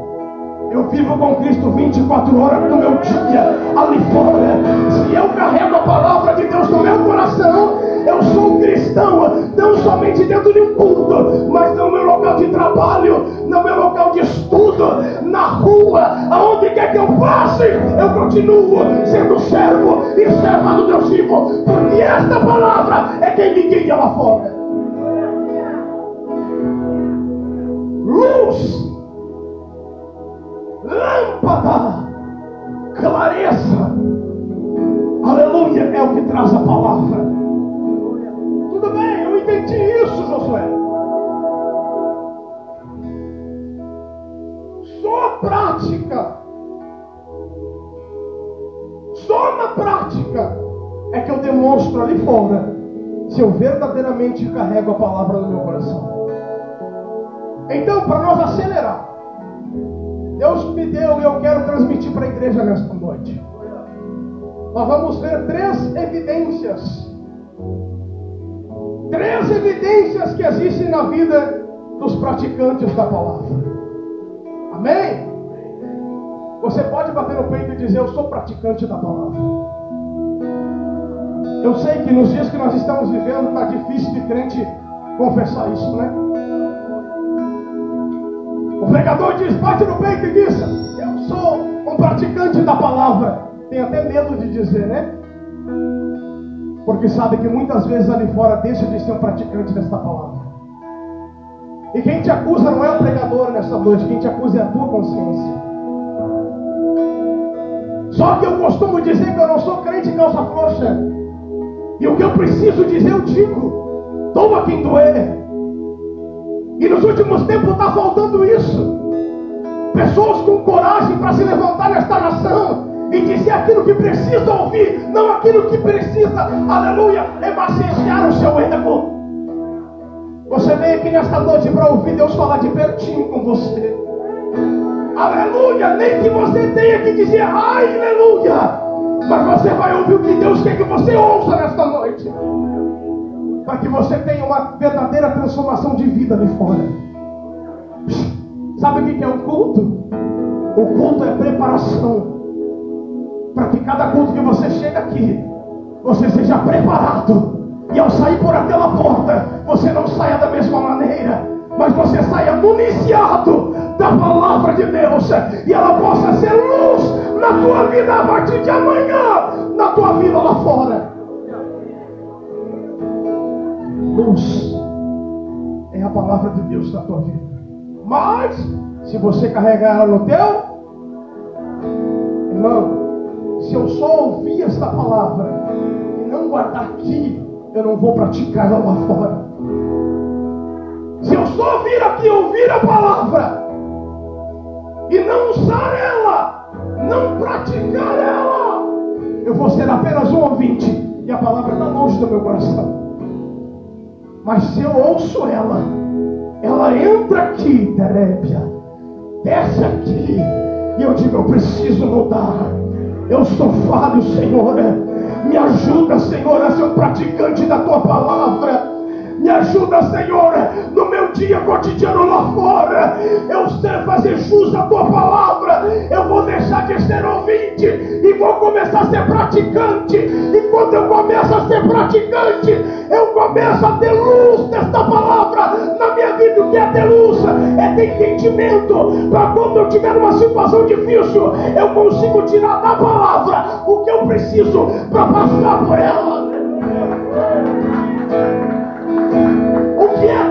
Eu vivo com Cristo 24 horas no meu dia, ali fora. Se eu carrego a palavra de Deus no meu coração, eu sou um cristão, não somente dentro de um culto, mas no meu local de trabalho, no meu local de estudo, na rua, aonde quer que eu passe, eu continuo sendo servo e serva do Deus vivo, porque esta palavra é quem me guia lá fora. Luz lâmpada, clareza. Aleluia, é o que traz a palavra. Tudo bem, eu entendi isso, Josué. Só a prática, só na prática é que eu demonstro ali fora se eu verdadeiramente carrego a palavra no meu coração. Então, para nós acelerar, Deus me deu e eu quero transmitir para a igreja nesta noite. Nós vamos ver três evidências. Três evidências que existem na vida dos praticantes da palavra. Amém? Você pode bater no peito e dizer: Eu sou praticante da palavra. Eu sei que nos dias que nós estamos vivendo está difícil de crente confessar isso, né? O pregador diz, bate no peito e diz: Eu sou um praticante da palavra. Tem até medo de dizer, né? Porque sabe que muitas vezes ali fora deixa de ser um praticante desta palavra. E quem te acusa não é o pregador nessa noite, quem te acusa é a tua consciência. Só que eu costumo dizer que eu não sou crente em calça frouxa. E o que eu preciso dizer, eu digo. Toma quem doer. E nos últimos tempos está faltando isso. Pessoas com coragem para se levantar nesta nação e dizer aquilo que precisa ouvir, não aquilo que precisa, aleluia, emaciar o seu ego. Você veio aqui nesta noite para ouvir Deus falar de pertinho com você. Aleluia, nem que você tenha que dizer aleluia, mas você vai ouvir o que Deus quer que você ouça nesta noite para que você tenha uma verdadeira transformação de vida ali fora. Sabe o que é um culto? O culto é preparação. Para que cada culto que você chega aqui, você seja preparado. E ao sair por aquela porta, você não saia da mesma maneira, mas você saia municiado da palavra de Deus. E ela possa ser luz na tua vida a partir de amanhã, na tua vida lá fora luz é a palavra de Deus na tua vida. Mas, se você carregar ela no teu, irmão, se eu só ouvir esta palavra e não guardar aqui, eu não vou praticar ela lá fora. Se eu só vir aqui ouvir a palavra e não usar ela, não praticar ela, eu vou ser apenas um ouvinte e a palavra está longe do meu coração. Mas se eu ouço ela, ela entra aqui, Terébia, desce aqui, e eu digo: eu preciso mudar. Eu sou falho, Senhor. Me ajuda, Senhor, a ser um praticante da tua palavra. Me ajuda, Senhor, no meu dia cotidiano lá fora. Eu sei fazer jus à tua palavra. Eu vou deixar de ser ouvinte e vou começar a ser praticante. E quando eu começo a ser praticante, eu começo a ter luz desta palavra na minha vida. O que é ter luz? É ter entendimento. Para quando eu tiver uma situação difícil, eu consigo tirar da palavra o que eu preciso para passar por ela.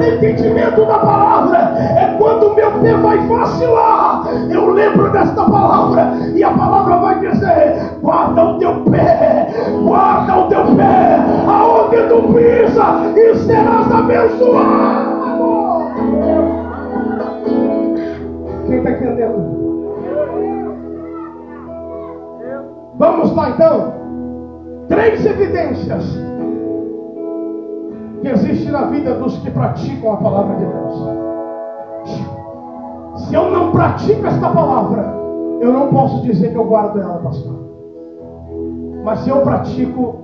Ter entendimento da palavra? É quando meu pé vai vacilar. Eu lembro desta palavra e a palavra vai dizer: guarda o teu pé, guarda o teu pé, aonde tu pisa e serás abençoado. Quem está entendendo? Vamos lá então. Três evidências que existem na vida dos que praticam a palavra de Deus. Se eu não pratico esta palavra, eu não posso dizer que eu guardo ela, pastor. Mas se eu pratico,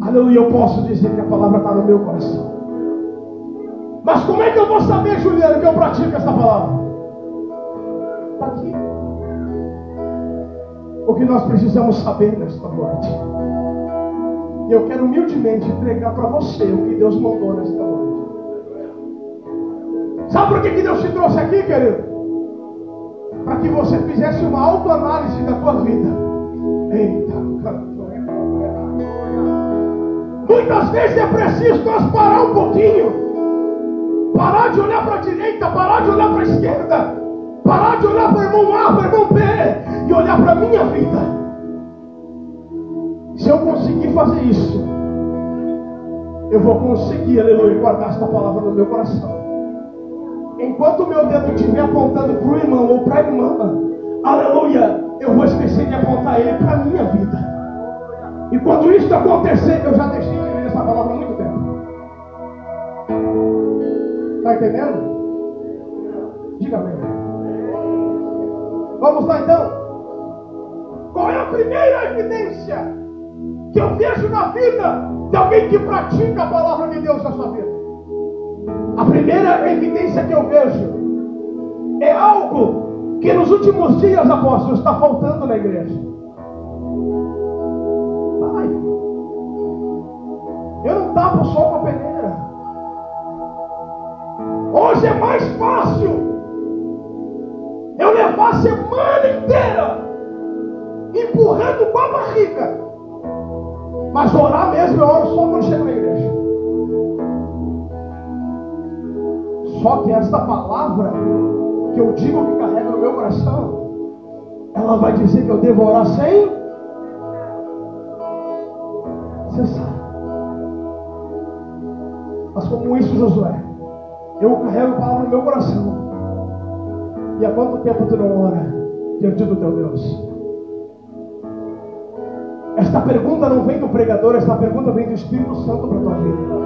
aleluia, eu posso dizer que a palavra está no meu coração. Mas como é que eu vou saber, Juliana, que eu pratico esta palavra? Está aqui. O que nós precisamos saber nesta noite. E eu quero humildemente entregar para você o que Deus mandou nesta noite. Sabe por que, que Deus te trouxe aqui, querido? Para que você fizesse uma autoanálise da tua vida. Eita, Muitas vezes é preciso nós parar um pouquinho. Parar de olhar para a direita, parar de olhar para a esquerda. Parar de olhar para o irmão A, para o irmão B. E olhar para a minha vida. Se eu conseguir fazer isso, eu vou conseguir, aleluia, guardar esta palavra no meu coração. Enquanto o meu dedo estiver apontando para o irmão ou para a irmã, aleluia, eu vou esquecer de apontar ele para a minha vida. E quando isso acontecer, eu já deixei de ler essa palavra há muito tempo. Está entendendo? Diga bem. Vamos lá então. Qual é a primeira evidência que eu vejo na vida de alguém que pratica a palavra de Deus na sua vida? A primeira evidência que eu vejo é algo que nos últimos dias, apóstolos, está faltando na igreja. Ai, eu não tapo só com a peneira. Hoje é mais fácil eu levar a semana inteira empurrando com a barriga mas orar mesmo eu oro só quando chego na igreja. Só que esta palavra que eu digo que carrega no meu coração, ela vai dizer que eu devo orar sem cessar. Mas como isso, Josué, eu carrego a palavra no meu coração. E há quanto tempo tu não ora diante do teu Deus? Esta pergunta não vem do pregador, esta pergunta vem do Espírito Santo para a tua vida.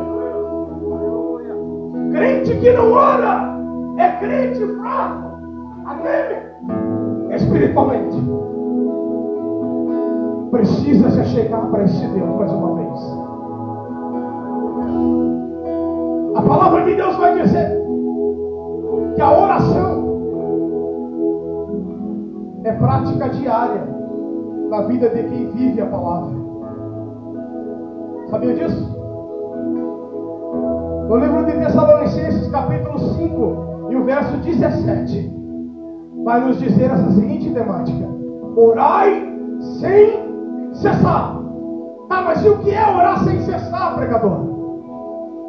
Crente que não ora é crente fraco, amém? Espiritualmente, precisa se chegar para esse Deus mais uma vez. A palavra de Deus vai dizer que a oração é prática diária na vida de quem vive a palavra. Sabia disso? No livro de Tessalonicenses, capítulo 5, e o verso 17, vai nos dizer essa seguinte temática: Orai sem cessar. Ah, mas e o que é orar sem cessar, pregador?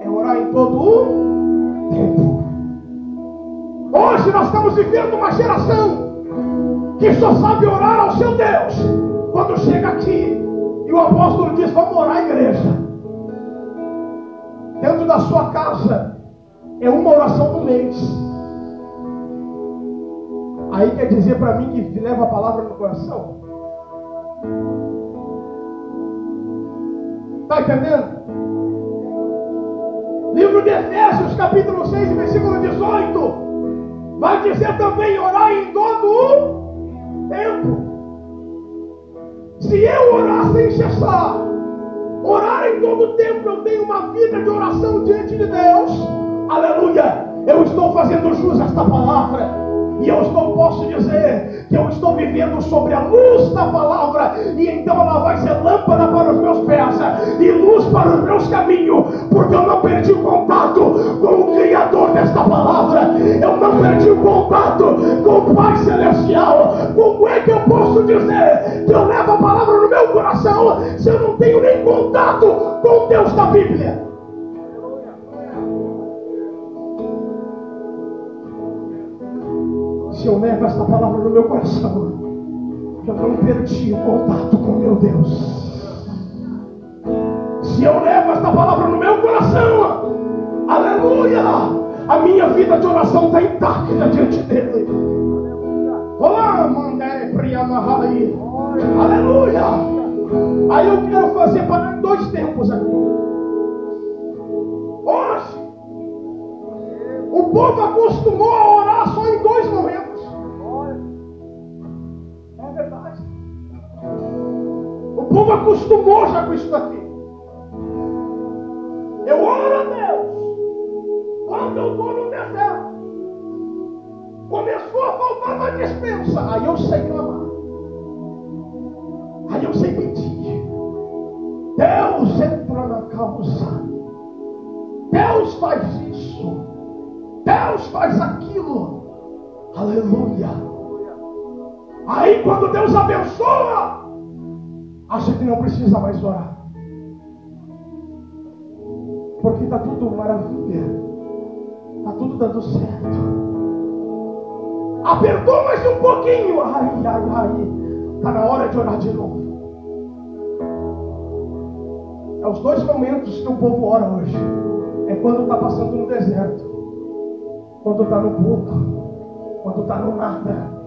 É orar em todo o tempo. Hoje nós estamos vivendo uma geração que só sabe orar ao seu Deus quando chega aqui e o apóstolo diz: Vamos orar igreja. Dentro da sua casa é uma oração no mês. Aí quer dizer para mim que leva a palavra no coração? Está entendendo? Livro de Efésios, capítulo 6, versículo 18. Vai dizer também orar em todo o tempo. Se eu orar sem cessar, orar em todo tempo eu tenho uma vida de oração diante de Deus, aleluia, eu estou fazendo jus a esta palavra. E eu estou, posso dizer que eu estou vivendo sobre a luz da palavra, e então ela vai ser lâmpada para os meus pés e luz para os meus caminhos, porque eu não perdi o contato com o Criador desta palavra, eu não perdi o contato com o Pai Celestial. Como é que eu posso dizer que eu levo a palavra no meu coração se eu não tenho nem contato com Deus da Bíblia? Se eu levo esta palavra no meu coração, eu não perdi o contato com meu Deus. Se eu levo esta palavra no meu coração, aleluia, a minha vida de oração está intacta diante dele. Olá, mandere priamahai. Aleluia. Aí eu quero fazer para dois tempos aqui. Hoje, o povo acostumou a orar só em dois momentos. O povo acostumou já com isso daqui. Eu oro a Deus quando eu estou no deserto. Começou a faltar uma dispensa. Aí eu sei clamar. Aí eu sei pedir. Deus entra na causa. Deus faz isso. Deus faz aquilo. Aleluia. Aí quando Deus abençoa, acha que não precisa mais orar. Porque está tudo maravilha. Está tudo dando certo. Apertou mais um pouquinho. Ai, ai, ai. Está na hora de orar de novo. É os dois momentos que o povo ora hoje. É quando está passando no deserto. Quando está no pouco. Quando está no nada.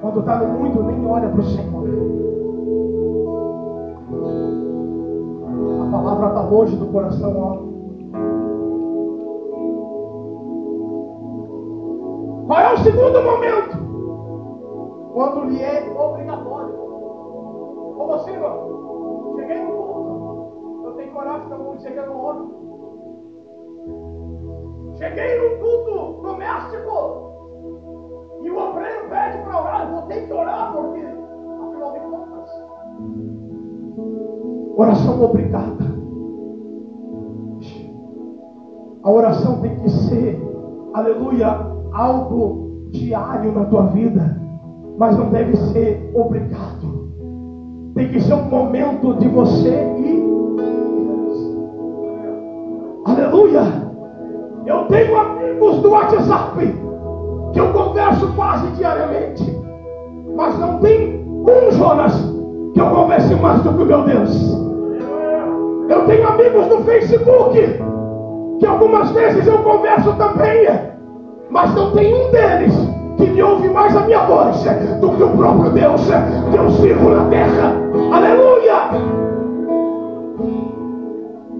Quando está no muito, nem olha para o Senhor. A palavra está longe do coração, ó. Qual é o segundo momento? Quando lhe é obrigatório. Ô você, irmão, cheguei no culto. Eu tenho coragem, então vamos chegar no outro. Cheguei no culto doméstico. O obreiro pede para orar. Vou ter que orar, porque, afinal de contas, oração obrigada. A oração tem que ser, aleluia, algo diário na tua vida, mas não deve ser obrigado. Tem que ser um momento de você e Aleluia! Eu tenho amigos do WhatsApp que eu converso quase diariamente, mas não tem um Jonas que eu converse mais do que o meu Deus. Eu tenho amigos no Facebook que algumas vezes eu converso também, mas não tem um deles que me ouve mais a minha voz do que o próprio Deus que eu sirvo na terra. Aleluia!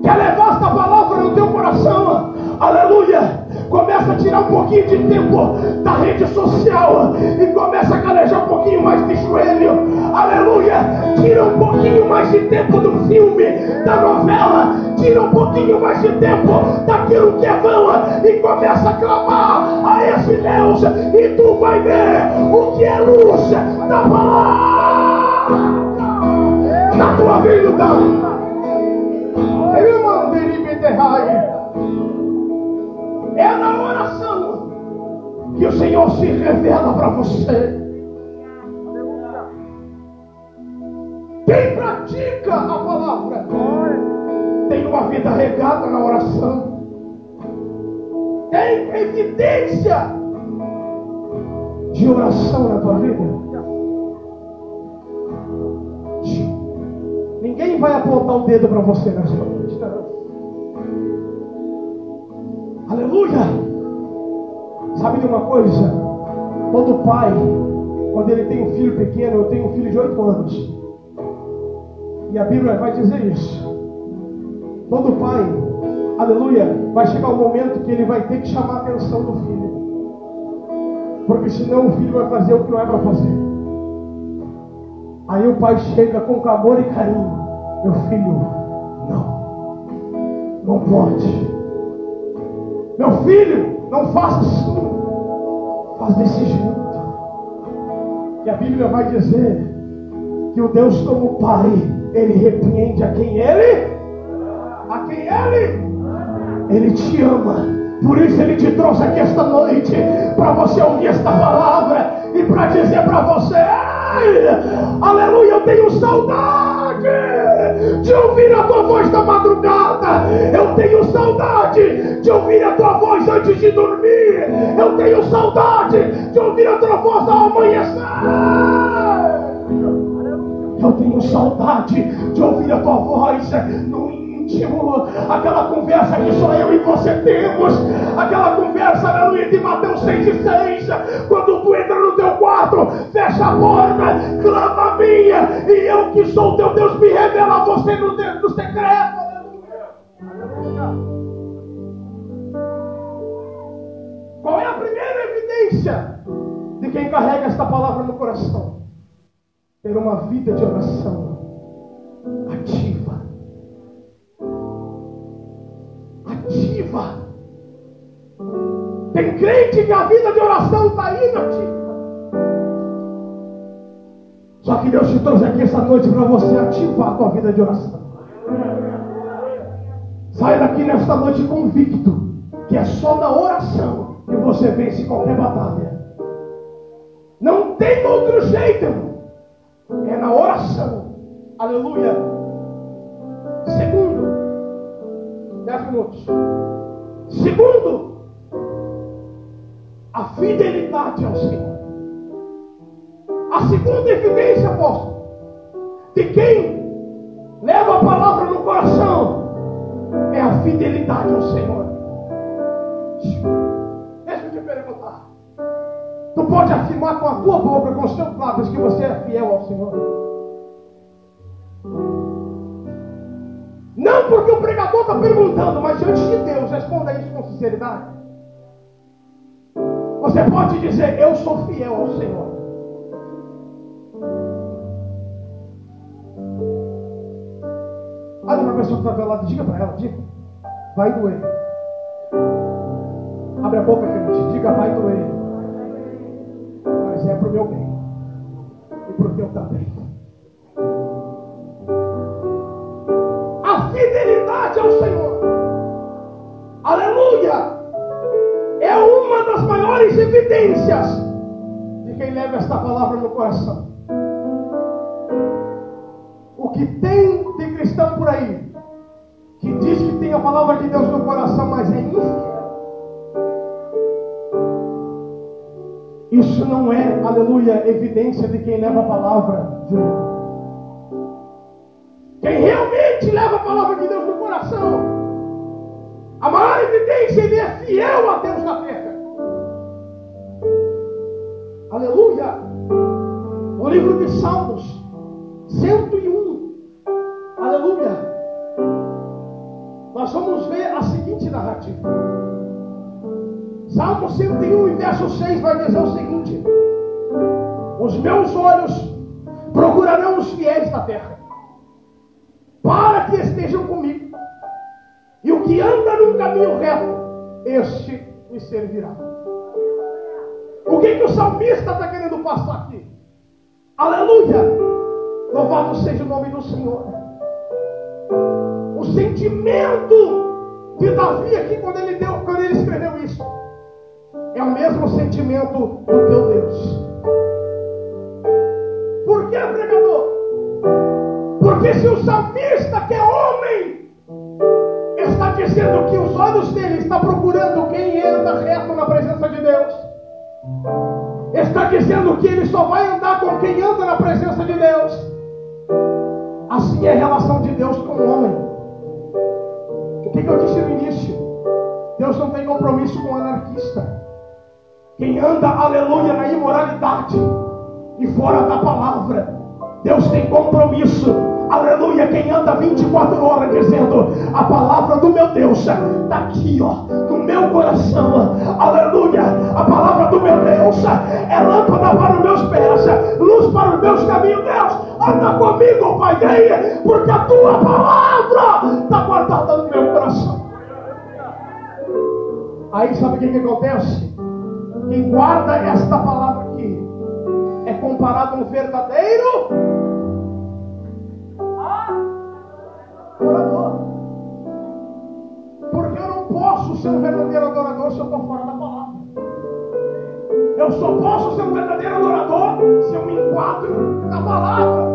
Quer levar esta palavra no teu coração? Aleluia! Começa a tirar um pouquinho de tempo da rede social e começa a calejar um pouquinho mais de joelho. Aleluia! Tira um pouquinho mais de tempo do filme, da novela. Tira um pouquinho mais de tempo daquilo que é vão e começa a clamar a esse Deus. E tu vai ver o que é luz da palavra na tua vida. É na oração que o Senhor se revela para você. Quem pratica a palavra tem uma vida regada na oração. Tem evidência de oração na tua vida. Ninguém vai apontar o dedo para você nessa noite. Aleluia! Sabe de uma coisa? Todo pai, quando ele tem um filho pequeno, eu tenho um filho de oito anos. E a Bíblia vai dizer isso. Todo pai, aleluia, vai chegar o um momento que ele vai ter que chamar a atenção do filho. Porque senão o filho vai fazer o que não é para fazer. Aí o pai chega com amor e carinho. Meu filho, não. Não pode. Meu filho, não faça assim. Faz desse jeito. E a Bíblia vai dizer que o Deus como Pai, Ele repreende a quem Ele, a quem Ele, Ele te ama. Por isso Ele te trouxe aqui esta noite, para você ouvir esta palavra e para dizer para você: Aleluia, eu tenho saudade de ouvir a tua voz da madrugada. Eu tenho saudade de ouvir a tua voz antes de dormir. Eu tenho saudade de ouvir a tua voz ao amanhecer. Eu tenho saudade de ouvir a tua voz no íntimo, aquela conversa que só eu e você temos, aquela conversa, aleluia, de Mateus 6 e 6, quando tu entra no teu quarto, fecha a porta, clama a minha, e eu que sou teu Deus me revela a você no, no secreto, aleluia. Qual é a primeira evidência de quem carrega esta palavra no coração? Ter uma vida de oração ativa. Ativa. Tem crente que a vida de oração está inativa. Só que Deus te trouxe aqui essa noite para você ativar a tua vida de oração. Sai daqui nesta noite convicto que é só na oração que você vence qualquer batalha. Não tem outro jeito. É na oração. Aleluia. Segundo, dez minutos. Segundo, a fidelidade ao Senhor. A segunda evidência, apóstolo, de quem leva a palavra no coração é a fidelidade ao Senhor. Deixa eu te perguntar. Tu pode afirmar com a tua boca, com os teus lábios, que você é fiel ao Senhor? Não porque o pregador está perguntando, mas diante de Deus, responda isso com sinceridade. Você pode dizer, eu sou fiel ao Senhor. Olha para a pessoa que está do lado, diga para ela, diga. Vai doer. Abre a boca, querido, diga, vai doer. Mas é para o meu bem. E para o teu também. Fidelidade ao Senhor. Aleluia! É uma das maiores evidências de quem leva esta palavra no coração. O que tem de cristão por aí que diz que tem a palavra de Deus no coração, mas é infiel. Isso não é, aleluia, evidência de quem leva a palavra de Deus. Quem realmente leva a palavra de Deus no coração, a maior evidência, ele é fiel a Deus na terra. Aleluia! O livro de Salmos, 101. Aleluia! Nós vamos ver a seguinte narrativa. Salmo 101 e verso 6 vai dizer o seguinte: Os meus olhos procurarão os fiéis da terra, para que estejam comigo, e o que anda num caminho reto, este me servirá. O que, que o salmista está querendo passar aqui? Aleluia! Louvado seja o nome do Senhor. O sentimento de Davi aqui quando ele deu, quando ele escreveu isso, é o mesmo sentimento do teu Deus. Por que, pregador? Porque se o salmista, que é homem, está dizendo que os olhos dele estão procurando quem anda reto na presença de Deus, está dizendo que ele só vai andar com quem anda na presença de Deus. Assim é a relação de Deus com o homem. O que eu disse no início? Deus não tem compromisso com o anarquista. Quem anda, aleluia, na imoralidade e fora da palavra, Deus tem compromisso. Aleluia, quem anda 24 horas dizendo a palavra do meu Deus está aqui, ó, no meu coração. Aleluia, a palavra do meu Deus é lâmpada para os meus pés, luz para os meus caminhos. Deus, anda comigo, Pai, vem, porque a tua palavra está guardada no meu coração. Aí sabe o que, que acontece? Quem guarda esta palavra aqui é comparado a um verdadeiro adorador. Porque eu não posso ser um verdadeiro adorador se eu estou fora da palavra. Eu só posso ser um verdadeiro adorador se eu me enquadro na palavra.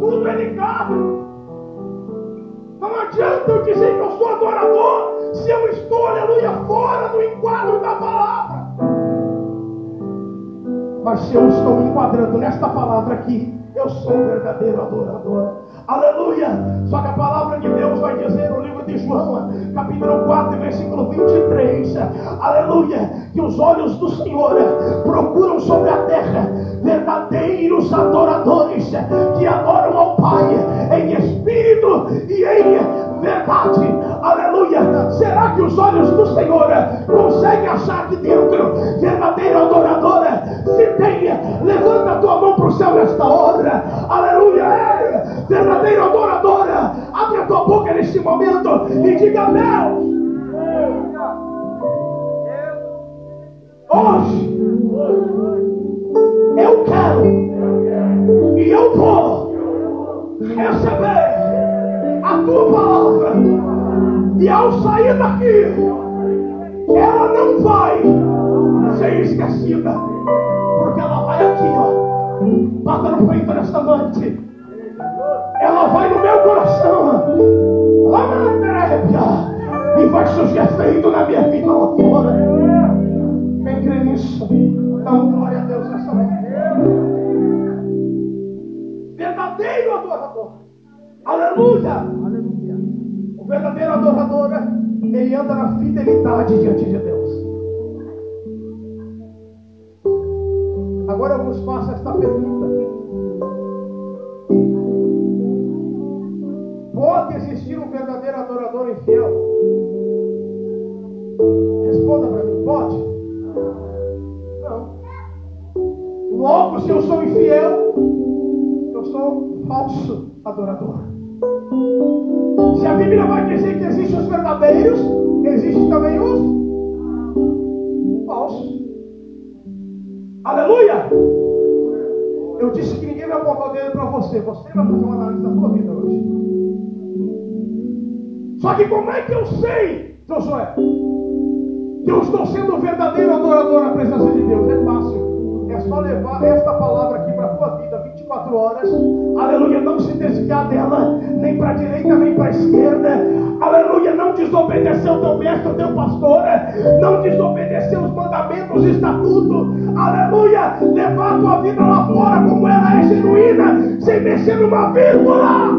Tudo é ligado. Não adianta eu dizer que eu sou adorador se eu estou, aleluia, fora do enquadro da palavra. Mas se eu estou me enquadrando nesta palavra aqui, eu sou um verdadeiro adorador. Aleluia! Só que a palavra de Deus vai dizer no livro de João, capítulo 4, versículo 23, aleluia, que os olhos do Senhor procuram sobre a terra verdadeiros adoradores que adoram ao Pai em espírito e em verdade. Aleluia! Será que os olhos do Senhor conseguem achar aqui dentro verdadeiro adorador? Se tem, levanta a tua mão para o céu nesta hora. Aleluia! verdadeiro adorador, abre a tua boca neste momento e diga: Deus, hoje eu quero e eu vou receber a tua palavra, e ao sair daqui, ela não vai ser esquecida, porque ela vai aqui, ó, bata no peito nesta noite ela vai no meu coração. E vai surgir efeito na minha vida lá fora. Quem crê nisso? Então, glória a Deus nessa manhã. Verdadeiro adorador. Aleluia. O verdadeiro adorador, ele anda na fidelidade diante de Deus. Agora eu vos faço esta pergunta. Pode existir um verdadeiro adorador infiel? Responda para mim, pode? Não. Logo, se eu sou infiel, eu sou falso adorador. Se a Bíblia vai dizer que existem os verdadeiros, existem também os falsos. Aleluia! Eu disse que ninguém vai apontar o dedo para você. Você vai fazer uma análise da sua vida hoje. Só que como é que eu sei, Josué, que eu estou sendo verdadeiro adorador na presença de Deus? É fácil. É só levar esta palavra aqui para a tua vida 24 horas. Aleluia, não se desviar dela, nem para a direita, nem para a esquerda. Aleluia, não desobedecer o teu mestre, teu pastor. Não desobedecer os mandamentos, o estatuto. Aleluia, levar a tua vida lá fora como ela é genuína, sem mexer numa vírgula.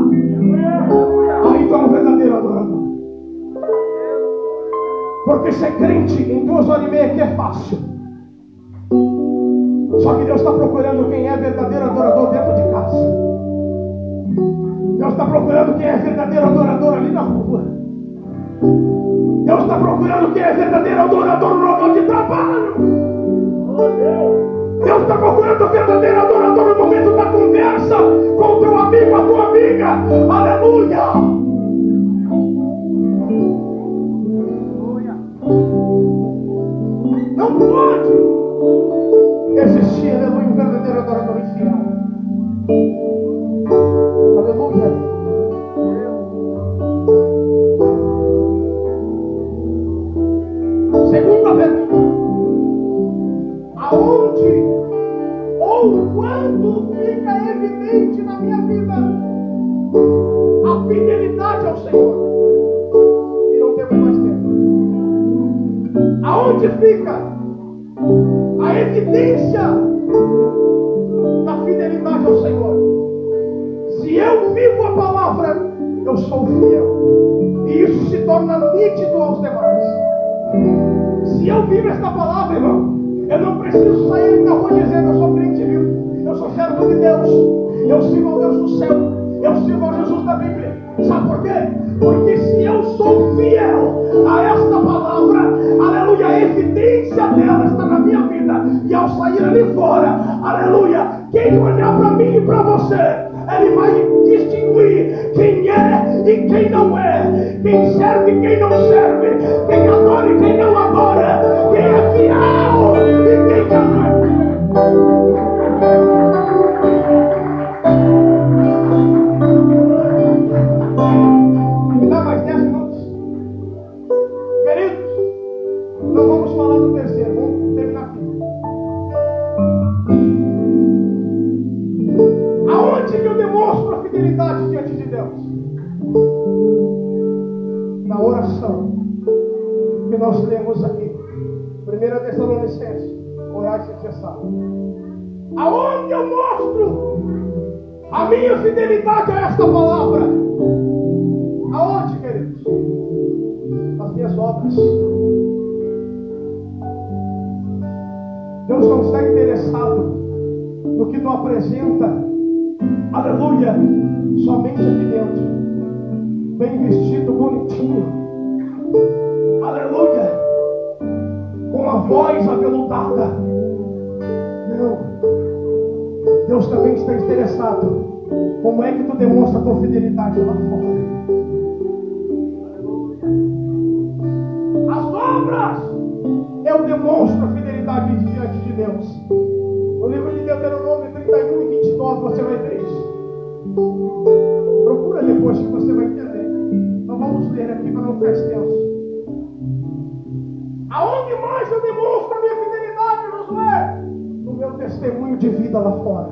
Aí tu é um verdadeiro adorador. Porque ser crente em duas horas e meia aqui é fácil. Só que Deus está procurando quem é verdadeiro adorador dentro de casa. Deus está procurando quem é verdadeiro adorador ali na rua. Deus está procurando quem é verdadeiro adorador no local de trabalho. Deus está procurando o verdadeiro adorador no momento da conversa com o teu amigo, a tua amiga. Aleluia! Não pode verdadeiro adorador infiel. Aleluia. Segunda pergunta. Aonde ou quando fica evidente na minha vida a fidelidade ao Senhor? E não temos mais tempo. Aonde fica a evidência da fidelidade ao Senhor. Se eu vivo a palavra, eu sou fiel. E isso se torna nítido aos demais. Se eu vivo esta palavra, irmão, eu não preciso sair na rua dizendo eu sou crente, viu? Eu sou servo de Deus. Eu sirvo ao Deus do céu. Eu sirvo ao Jesus da Bíblia. Sabe por quê? Porque se eu sou fiel a esta palavra, aleluia, a evidência dela está na minha vida. E ao sair ali fora, aleluia, quem olhar para mim e para você, Ele vai distinguir quem é e quem não é, quem serve e quem não serve, quem adora e quem não adora, quem é fiel e quem não é nós temos aqui. 1 Tessalonicenses, orar sem cessar. Aonde eu mostro a minha fidelidade a esta palavra? Aonde, queridos? Nas minhas obras. Deus não está interessado no que tu apresenta, aleluia, somente aqui dentro, bem vestido, bonitinho, aleluia, com a voz aveludada. Não. Deus também está interessado. Como é que tu demonstra a tua fidelidade lá fora? As obras eu demonstro a fidelidade diante de Deus. No livro de Deuteronômio 31 e 29 você vai ver isso. Procura depois que você vai entender. Não vamos ler aqui para não ficar extenso. Aonde mais eu demonstro a minha fidelidade, Josué? No meu testemunho de vida lá fora.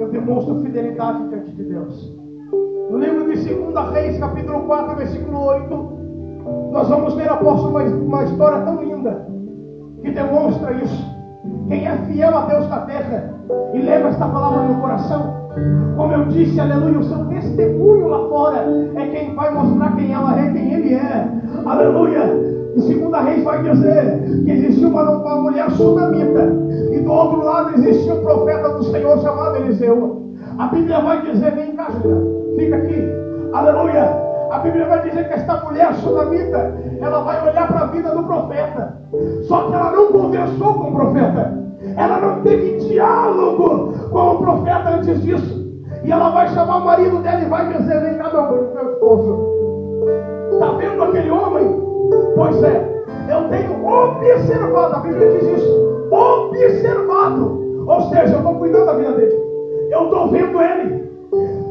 Eu demonstro fidelidade diante de Deus. No livro de 2 Reis, capítulo 4, versículo 8, nós vamos ver, apóstolo, uma, uma história tão linda que demonstra isso. Quem é fiel a Deus na terra e leva esta palavra no coração, como eu disse, aleluia, o seu testemunho lá fora é quem vai mostrar quem ela é, quem ele é, aleluia. E segunda reis vai dizer que existiu uma, uma mulher sunamita, e do outro lado existia um profeta do Senhor chamado Eliseu. A Bíblia vai dizer, vem cá, fica aqui, aleluia. A Bíblia vai dizer que esta mulher sunamita, ela vai olhar para a vida do profeta. Só que ela não conversou com o profeta. Ela não teve diálogo com o profeta antes disso. E ela vai chamar o marido dela e vai dizer: Vem cá, meu, meu esposo. Está vendo aquele homem? Pois é, eu tenho observado, a Bíblia diz isso: observado. Ou seja, eu estou cuidando da vida dele. Eu estou vendo ele.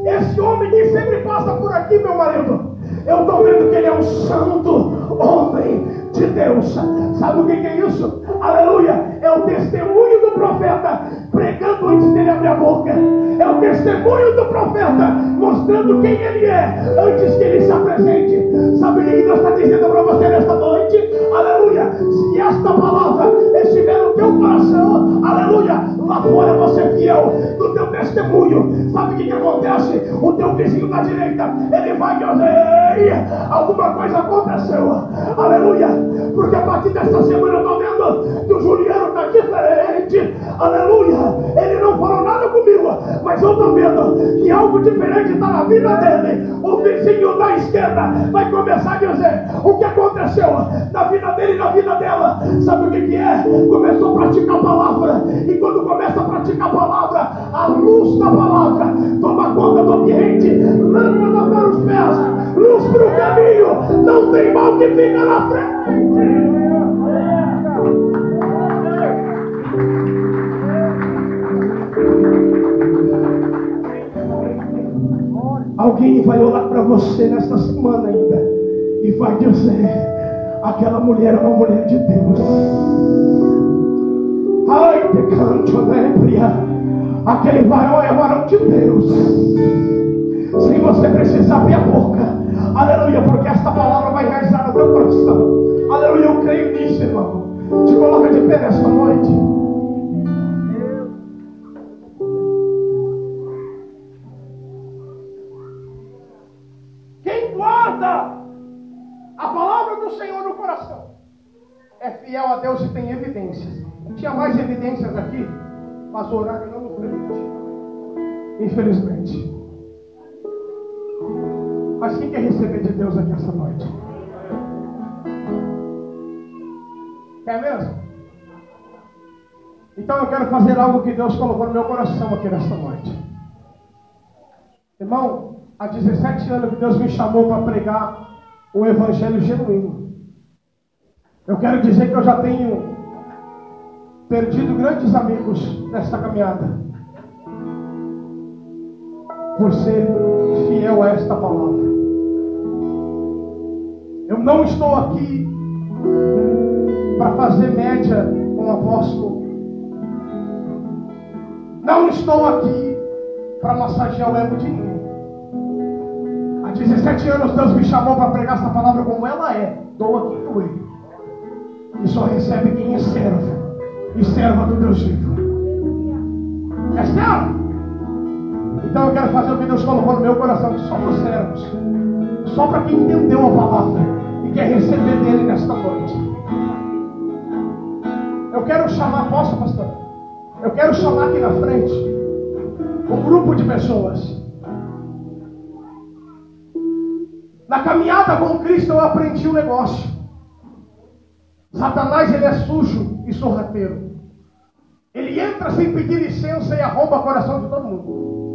Esse homem que sempre passa por aqui, meu marido, eu estou vendo que ele é um santo homem de Deus. Sabe o que, é isso? Aleluia! É o testemunho do profeta pregando antes dele abrir a boca. É o testemunho do profeta mostrando quem ele é antes que ele se apresente. Sabe o que Deus está dizendo para você nesta noite? Aleluia! Se esta palavra estiver no teu coração, aleluia! Lá fora você é fiel do teu testemunho. Sabe o que, que acontece? O teu vizinho da direita, ele vai dizer: alguma coisa aconteceu. Aleluia! Porque a partir desta semana eu estou vendo que o Juliano está diferente. Aleluia! Ele não falou nada comigo, mas eu estou vendo que algo diferente está na vida dele. O vizinho da esquerda vai começar a dizer o que aconteceu na vida dele e na vida dela. Sabe o que, que é? Começou a praticar a palavra. E quando começa a praticar a palavra, a luz da palavra toma conta do ambiente, lâmpada para os pés, luz para o caminho. Não tem mal que fica na frente. Alguém vai olhar para você nesta semana ainda e vai dizer: aquela mulher é uma mulher de Deus. Ai, te canto, lembria. Aquele varão é varão de Deus. Sem você precisar abrir a boca. Aleluia, porque esta palavra vai enraizar no teu coração. Aleluia, eu creio nisso, irmão. Te coloca de pé nesta noite. Quem guarda a palavra do Senhor no coração é fiel a Deus e tem evidências. Tinha mais evidências aqui, mas o horário não nos permite. Infelizmente. Mas quem quer receber de Deus aqui essa noite? Quer mesmo? Então eu quero fazer algo que Deus colocou no meu coração aqui nesta noite. Irmão, há 17 anos que Deus me chamou para pregar o evangelho genuíno. Eu quero dizer que eu já tenho perdido grandes amigos nessa caminhada. Por ser fiel a esta palavra. Eu não estou aqui para fazer média com o apóstolo. Não estou aqui para massagear o ego de ninguém. Há 17 anos Deus me chamou para pregar essa palavra como ela é. Dou aqui doer. E só recebe quem é servo. E serva do Deus vivo. É servo. Então eu quero fazer o que Deus colocou no meu coração. Só para os servos. Só para quem entendeu a palavra. E quer receber dele nesta noite. Eu quero chamar, posso, pastor? Eu quero chamar aqui na frente um grupo de pessoas. Na caminhada com Cristo eu aprendi um negócio. Satanás ele é sujo e sorrateiro. Ele entra sem pedir licença e arromba o coração de todo mundo.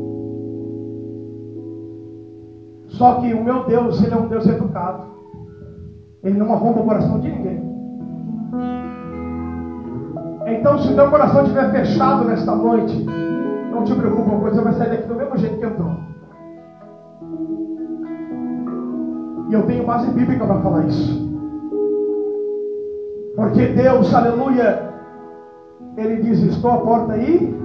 Só que o meu Deus, ele é um Deus educado. Ele não arromba o coração de ninguém. Então, se o teu coração estiver fechado nesta noite, não te preocupa, você vai sair daqui do mesmo jeito que entrou. E eu tenho base bíblica para falar isso. Porque Deus, aleluia, Ele diz: Estou à porta aí.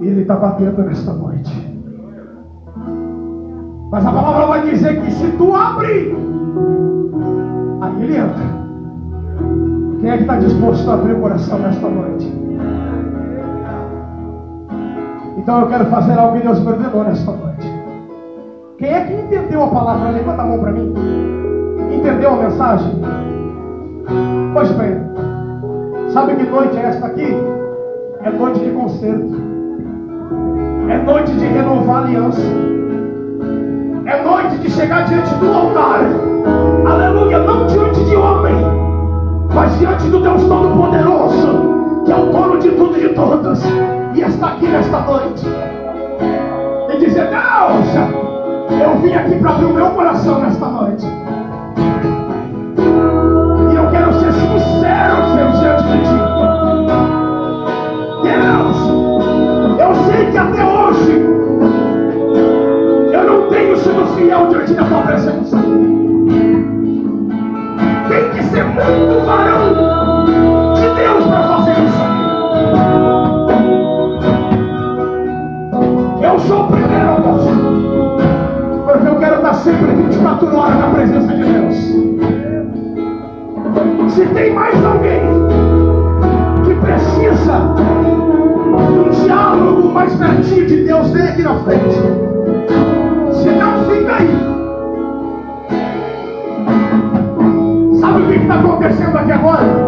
E Ele está batendo nesta noite. Mas a palavra vai dizer que se tu abrir, aí Ele entra. Quem é que está disposto a abrir o coração nesta noite? Então eu quero fazer algo que Deus me ordenou nesta noite. Quem é que entendeu a palavra? Levanta a mão para mim. Entendeu a mensagem? Pois bem, sabe que noite é esta aqui? É noite de concerto. É noite de renovar aliança. É noite de chegar diante do altar. Aleluia, não diante de homem, mas diante do Deus Todo-Poderoso, que é o dono de tudo e de todos, e está aqui nesta noite. E dizer: Deus, eu vim aqui para abrir o meu coração nesta noite. E eu quero ser sincero, Deus, diante de ti. Deus, eu sei que até hoje sido fiel diante da tua presença. Tem que ser muito varão de Deus para fazer isso. Eu sou o primeiro apóstolo. Porque eu quero estar sempre 24 horas na presença de Deus. Se tem mais alguém que precisa de um diálogo mais pertinho de Deus, vem aqui na frente. Se não, fica aí. Sabe o que está acontecendo aqui agora?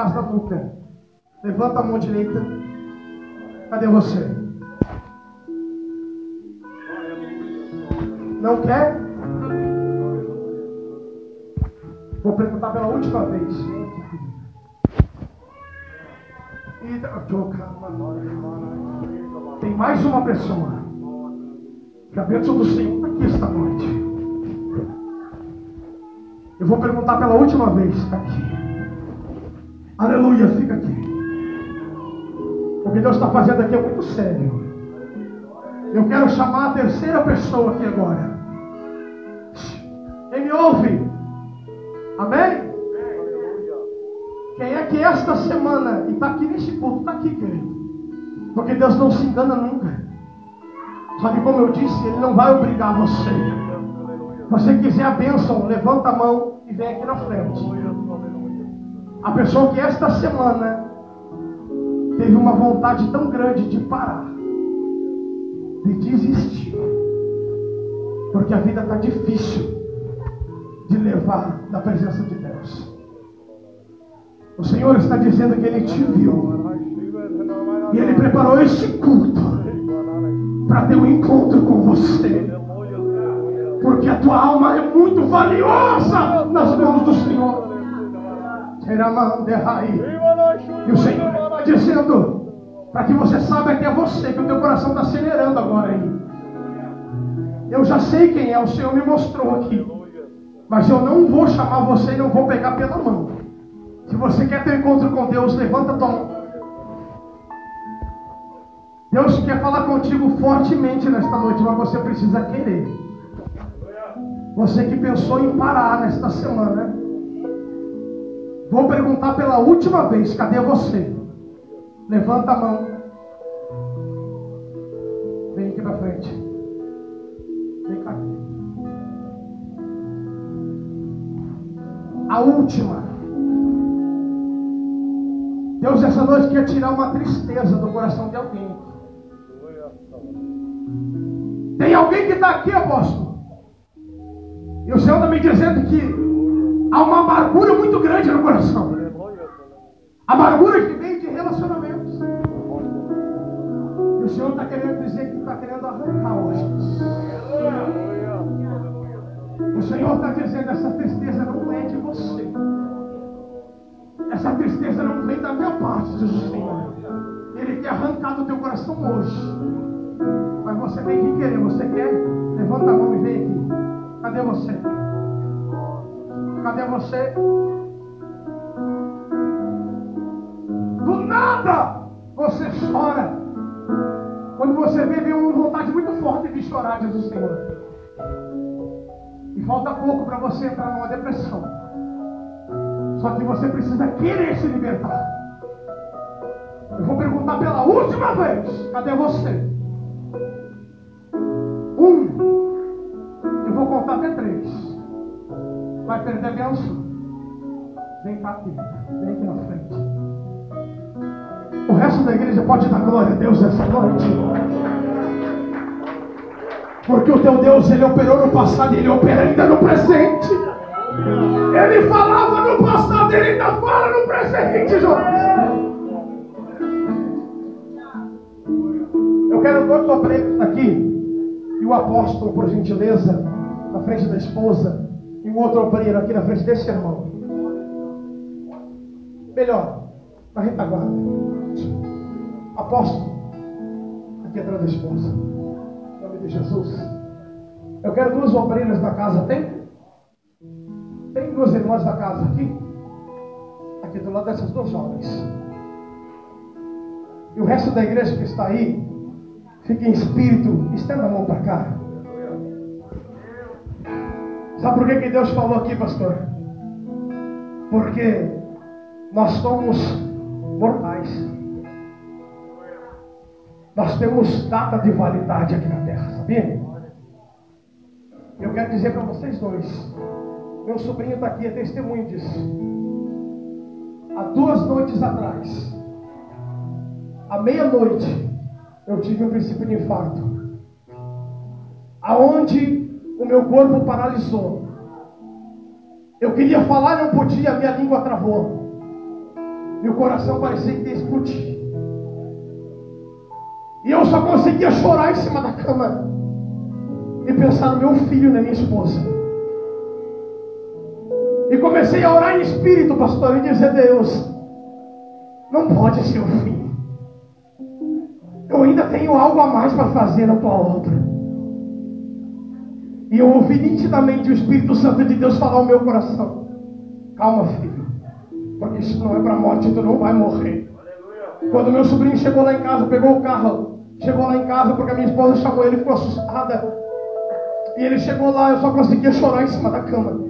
Atrás da nuca, levanta a mão direita. Cadê você? Não quer? Vou perguntar pela última vez. Tem mais uma pessoa. Que a bênção do Senhor está aqui esta noite. Eu vou perguntar pela última vez. Está aqui. Aleluia, fica aqui. O que Deus está fazendo aqui é muito sério. Eu quero chamar a terceira pessoa aqui agora. Quem me ouve? Amém? Quem é que esta semana e está aqui nesse culto, está aqui, querido? Porque Deus não se engana nunca. Só que como eu disse, Ele não vai obrigar você. Se você quiser a bênção, levanta a mão e vem aqui na frente. A pessoa que esta semana teve uma vontade tão grande de parar, de desistir, porque a vida está difícil de levar da presença de Deus. O Senhor está dizendo que Ele te viu e Ele preparou este culto para ter um encontro com você. Porque a tua alma é muito valiosa nas mãos do Senhor. E o Senhor dizendo para que você saiba que é você, que o teu coração está acelerando agora aí. Eu já sei quem é, o Senhor me mostrou aqui. Mas eu não vou chamar você e não vou pegar pela mão. Se você quer ter encontro com Deus, levanta tua mão. Deus quer falar contigo fortemente nesta noite, mas você precisa querer. Você que pensou em parar nesta semana, vou perguntar pela última vez: cadê você? Levanta a mão. Vem aqui na frente. Vem cá. A última. Deus essa noite quer tirar uma tristeza do coração de alguém. Tem alguém que está aqui, apóstolo. E o Senhor está me dizendo que há uma amargura muito grande no coração. Amargura que vem de relacionamentos. E o Senhor está querendo dizer que está querendo arrancar hoje. O Senhor está dizendo: essa tristeza não é de você. Essa tristeza não vem da minha parte, diz o Senhor. Ele quer arrancar do teu coração hoje. Mas você tem que querer. Você quer? Levanta a mão e vem aqui. Cadê você? Cadê você? Do nada você chora. Quando você vê, vem uma vontade muito forte de chorar, o Senhor. E falta pouco para você entrar numa depressão. Só que você precisa querer se libertar. Eu vou perguntar pela última vez: cadê você? Um. Eu vou contar até três. Vai perder benção? Vem cá, querida. Vem aqui na frente. O resto da igreja pode dar glória a Deus essa noite. Porque o teu Deus, ele operou no passado e ele opera ainda no presente. Ele falava no passado, ele ainda fala no presente, João. Eu quero obreiros aqui. E o apóstolo, por gentileza, na frente da esposa. Um outro obreiro aqui na frente desse irmão. Melhor, na retaguarda. Apóstolo, aqui atrás da esposa. Em nome de Jesus. Eu quero duas obreiras da casa. Tem? Tem duas irmãs da casa aqui? Aqui do lado dessas duas jovens. E o resto da igreja que está aí, fique em espírito, estenda a mão para cá. Sabe por que, que Deus falou aqui, pastor? Porque nós somos mortais. Nós temos data de validade aqui na terra, sabia? Eu quero dizer para vocês dois. Meu sobrinho está aqui, é testemunho disso. Há duas noites atrás, à meia-noite, eu tive um princípio de infarto. Aonde o meu corpo paralisou. Eu queria falar, não podia, minha língua travou. O coração parecia que ia explodir. E eu só conseguia chorar em cima da cama. E pensar no meu filho e na minha esposa. E comecei a orar em espírito, pastor, e dizer: Deus, não pode ser o fim. Eu ainda tenho algo a mais para fazer na tua obra. E eu ouvi nitidamente o Espírito Santo de Deus falar ao meu coração: Calma, filho, porque isso não é para morte, tu não vai morrer. Quando meu sobrinho chegou lá em casa, pegou o carro, chegou lá em casa porque a minha esposa chamou ele, ficou assustada. E ele chegou lá, eu só conseguia chorar em cima da cama.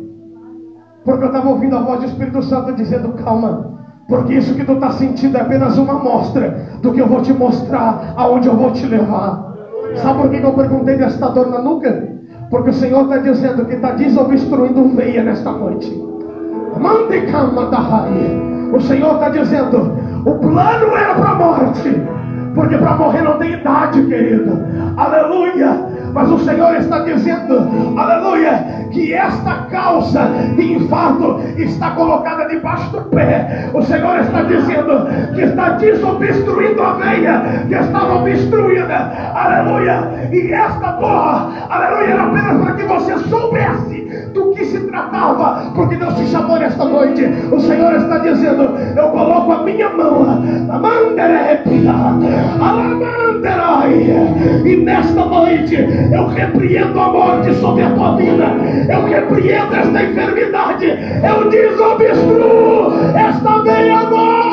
Porque eu estava ouvindo a voz do Espírito Santo dizendo: Calma, porque isso que tu está sentindo é apenas uma amostra do que eu vou te mostrar, aonde eu vou te levar. Sabe por que eu perguntei desta dor na nuca? Porque o Senhor está dizendo que está desobstruindo veia nesta noite. Mande calma da raia. O Senhor está dizendo: o plano era para a morte, porque para morrer não tem idade, querido. Aleluia. Mas o Senhor está dizendo, aleluia, que esta causa de infarto está colocada debaixo do pé. O Senhor está dizendo que está desobstruindo a veia que estava obstruída, aleluia. E esta dor, aleluia, era apenas para que você soubesse do que se tratava, porque Deus te chamou nesta noite. O Senhor está dizendo: Eu coloco a minha mão, a manderepia, a e nesta noite eu repreendo a morte sobre a tua vida, eu repreendo esta enfermidade, eu desobstruo esta dor.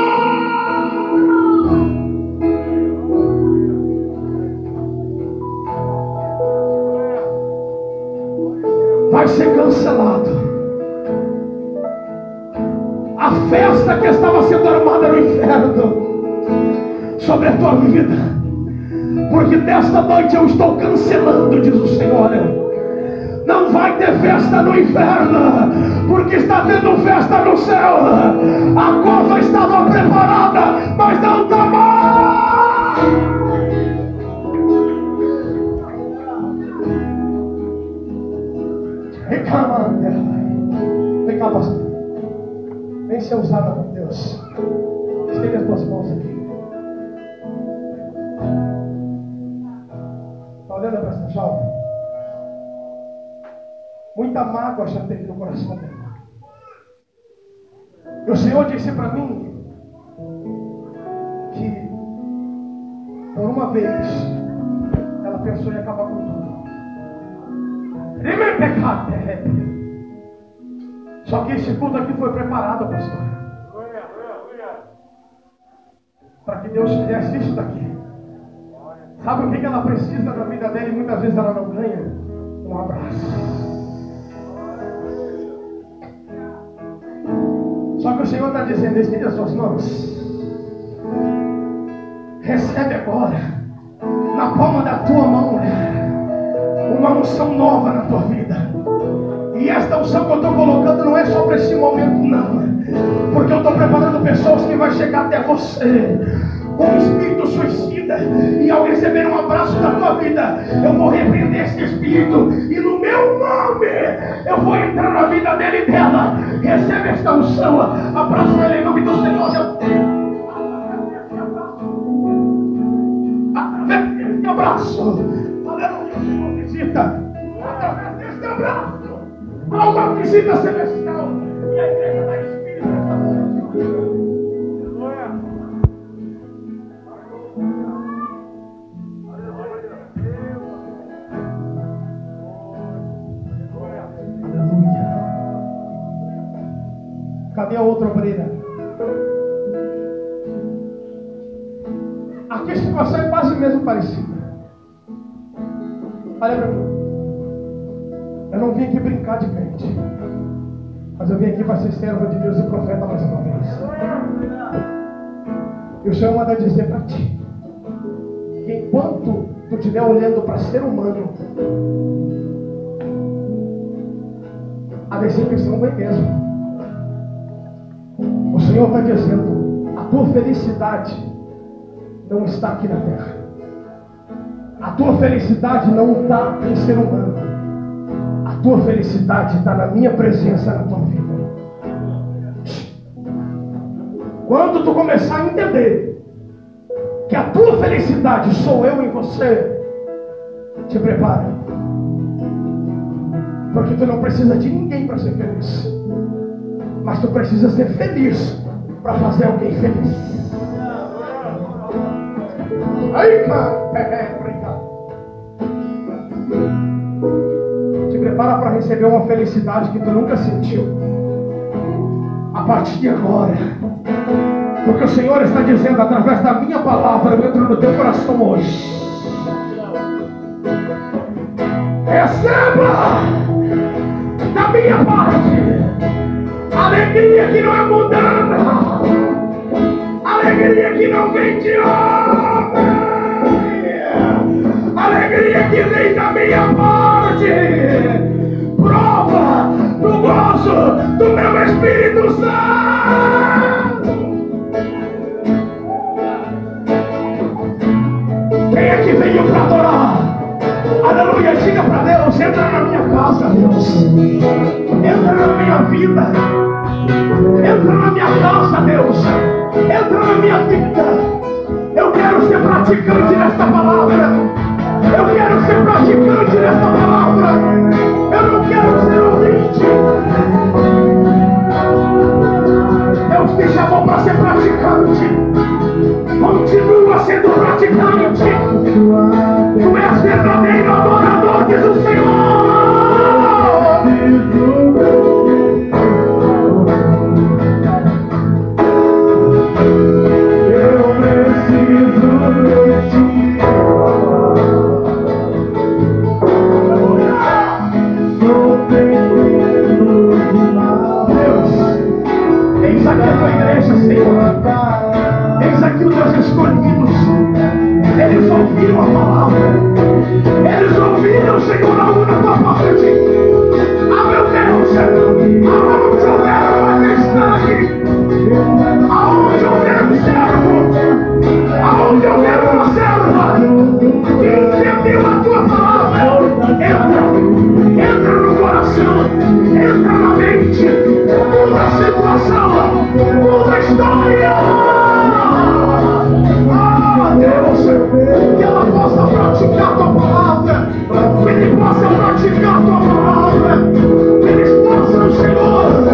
vai ser cancelado. A festa que estava sendo armada no inferno sobre a tua vida, porque desta noite eu estou cancelando, diz o Senhor. Não vai ter festa no inferno, porque está tendo festa no céu. A cova estava preparada, mas não está mais. Vem cá, pastor. Vem ser usada por Deus. Estende as tuas mãos aqui. Olhando para essa jovem? Muita mágoa já teve no coração dela. E o Senhor disse para mim que, por uma vez, ela pensou em acabar com tudo. Pecado, é. Só que esse culto aqui foi preparado, pastor. Para que Deus fizesse isso daqui. Sabe o que ela precisa na vida dela e muitas vezes ela não ganha? Um abraço. Só que o Senhor está dizendo, estende as suas mãos. Recebe agora, na palma da tua mão, uma unção nova na tua vida. E esta unção que eu estou colocando não é só para esse momento, não. Porque eu estou preparando pessoas que vão chegar até você um espírito suicida. E ao receber um abraço da tua vida, eu vou repreender esse espírito. E no meu nome, eu vou entrar na vida dele e dela. Recebe esta unção. Abraço ele em nome do Senhor. Através deste abraço. Aleluia, Senhor, visita. Através deste abraço. Há uma visita celestial. E a igreja da Espírito Cadê a outra obreira? Aqui a situação é quase mesmo parecida. Olha para mim. Eu não vim aqui brincar de crente. Mas eu vim aqui para ser servo de Deus e profeta mais uma vez. E o Senhor manda dizer para ti que enquanto tu estiver olhando para ser humano, a decepção vem mesmo. O Senhor está dizendo: a tua felicidade não está aqui na terra. A tua felicidade não está em ser humano. A tua felicidade está na minha presença na tua vida. Quando tu começar a entender que a tua felicidade sou eu em você, te prepara. Porque tu não precisa de ninguém para ser feliz. Mas tu precisa ser feliz para fazer alguém feliz. Aí, cara, é, é. Te prepara para receber uma felicidade que tu nunca sentiu. A partir de agora. Porque o Senhor está dizendo através da minha palavra, eu entro no teu coração hoje. Receba da minha parte Alegria que não é mudada. Alegria que não vem de homem. Alegria que vem da minha parte. Prova do gozo do meu Espírito Santo. Quem é que veio para adorar? Aleluia, diga para Deus, entra na minha casa, Deus. Entra na minha vida. Entra na minha casa, Deus. Entra na minha vida. Eu quero ser praticante desta palavra. Eu quero ser praticante desta palavra. Eu não quero ser ouvinte. Deus te chamou para ser praticante. Continua sendo praticante. Tu és Senhor. Eis aqui os teus escolhidos. Eles ouviram a palavra. Eles ouviram, Senhor, a única tua parte. de Ah, meu Deus, aonde houver uma cristã aonde houver um servo, aonde houver uma serva, entendeu a tua palavra, entra, entra no coração, entra na mente salvação outra história. Ah, Deus, é que ela possa praticar a tua palavra, que ele possa praticar a tua palavra, que eles possam, Senhor.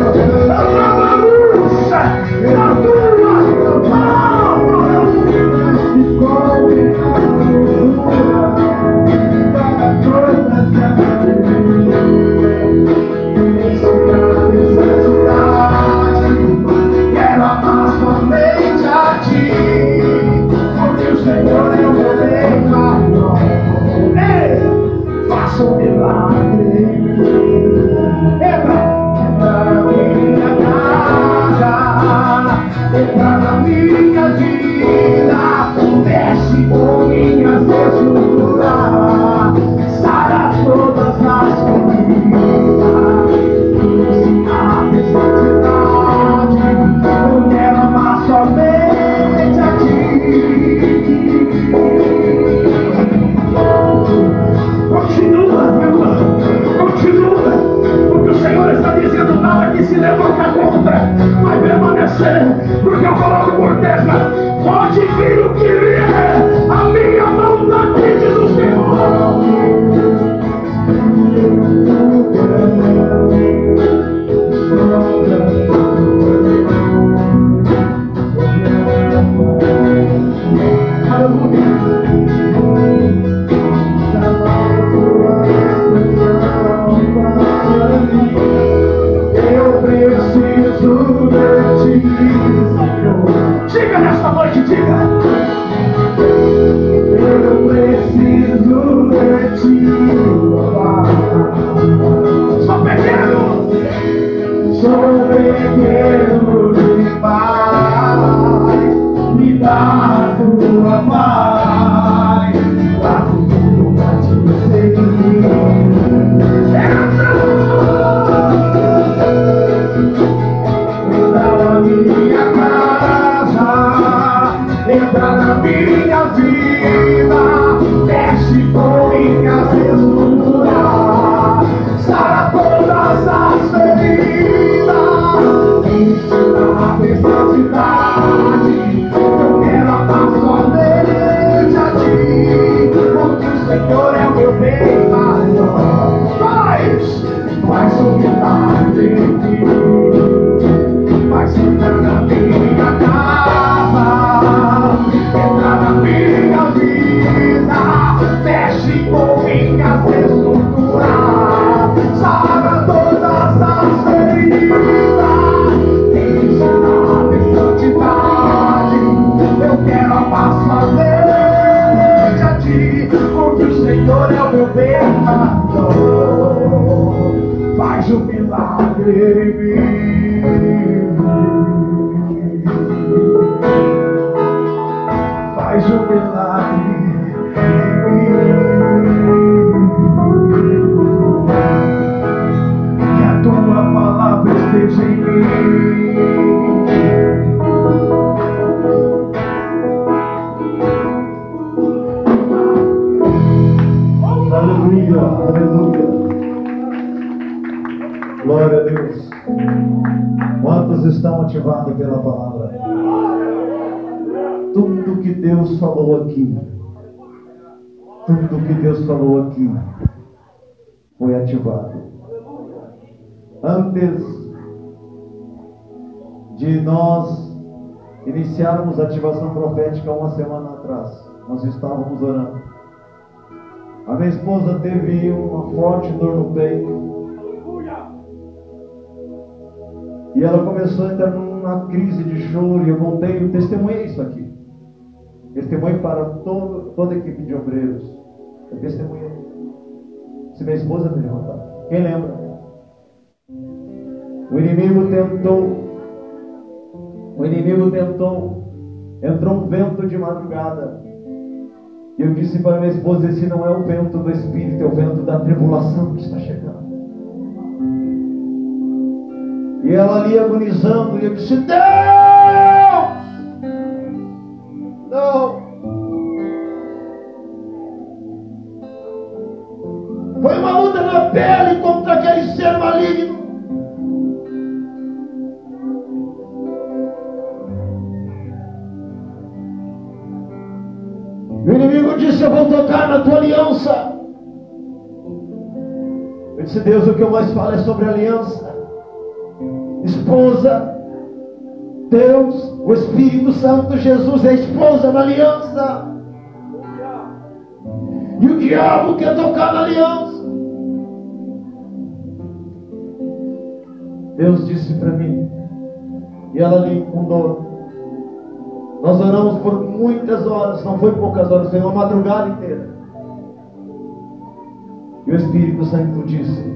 Ativação profética uma semana atrás, nós estávamos orando. A minha esposa teve uma forte dor no peito. E ela começou a entrar numa crise de choro. E eu contei, eu testemunhei isso aqui. Testemunho para todo, toda a equipe de obreiros. Eu testemunhei. Se minha esposa me levantar. Quem lembra? O inimigo tentou. O inimigo tentou. Vento de madrugada. E eu disse para minha esposa: esse não é o vento do Espírito, é o vento da tribulação que está chegando. E ela ali agonizando, e eu disse: Deus! Não! Foi uma luta na pele contra aquele ser maligno. O inimigo disse: Eu vou tocar na tua aliança. Eu disse: Deus, o que eu mais falo é sobre aliança. Esposa, Deus, o Espírito Santo, Jesus é a esposa da aliança. E o diabo quer tocar na aliança. Deus disse para mim, e ela ali com dor. Nós oramos por muitas horas, não foi poucas horas, foi uma madrugada inteira. E o Espírito Santo disse: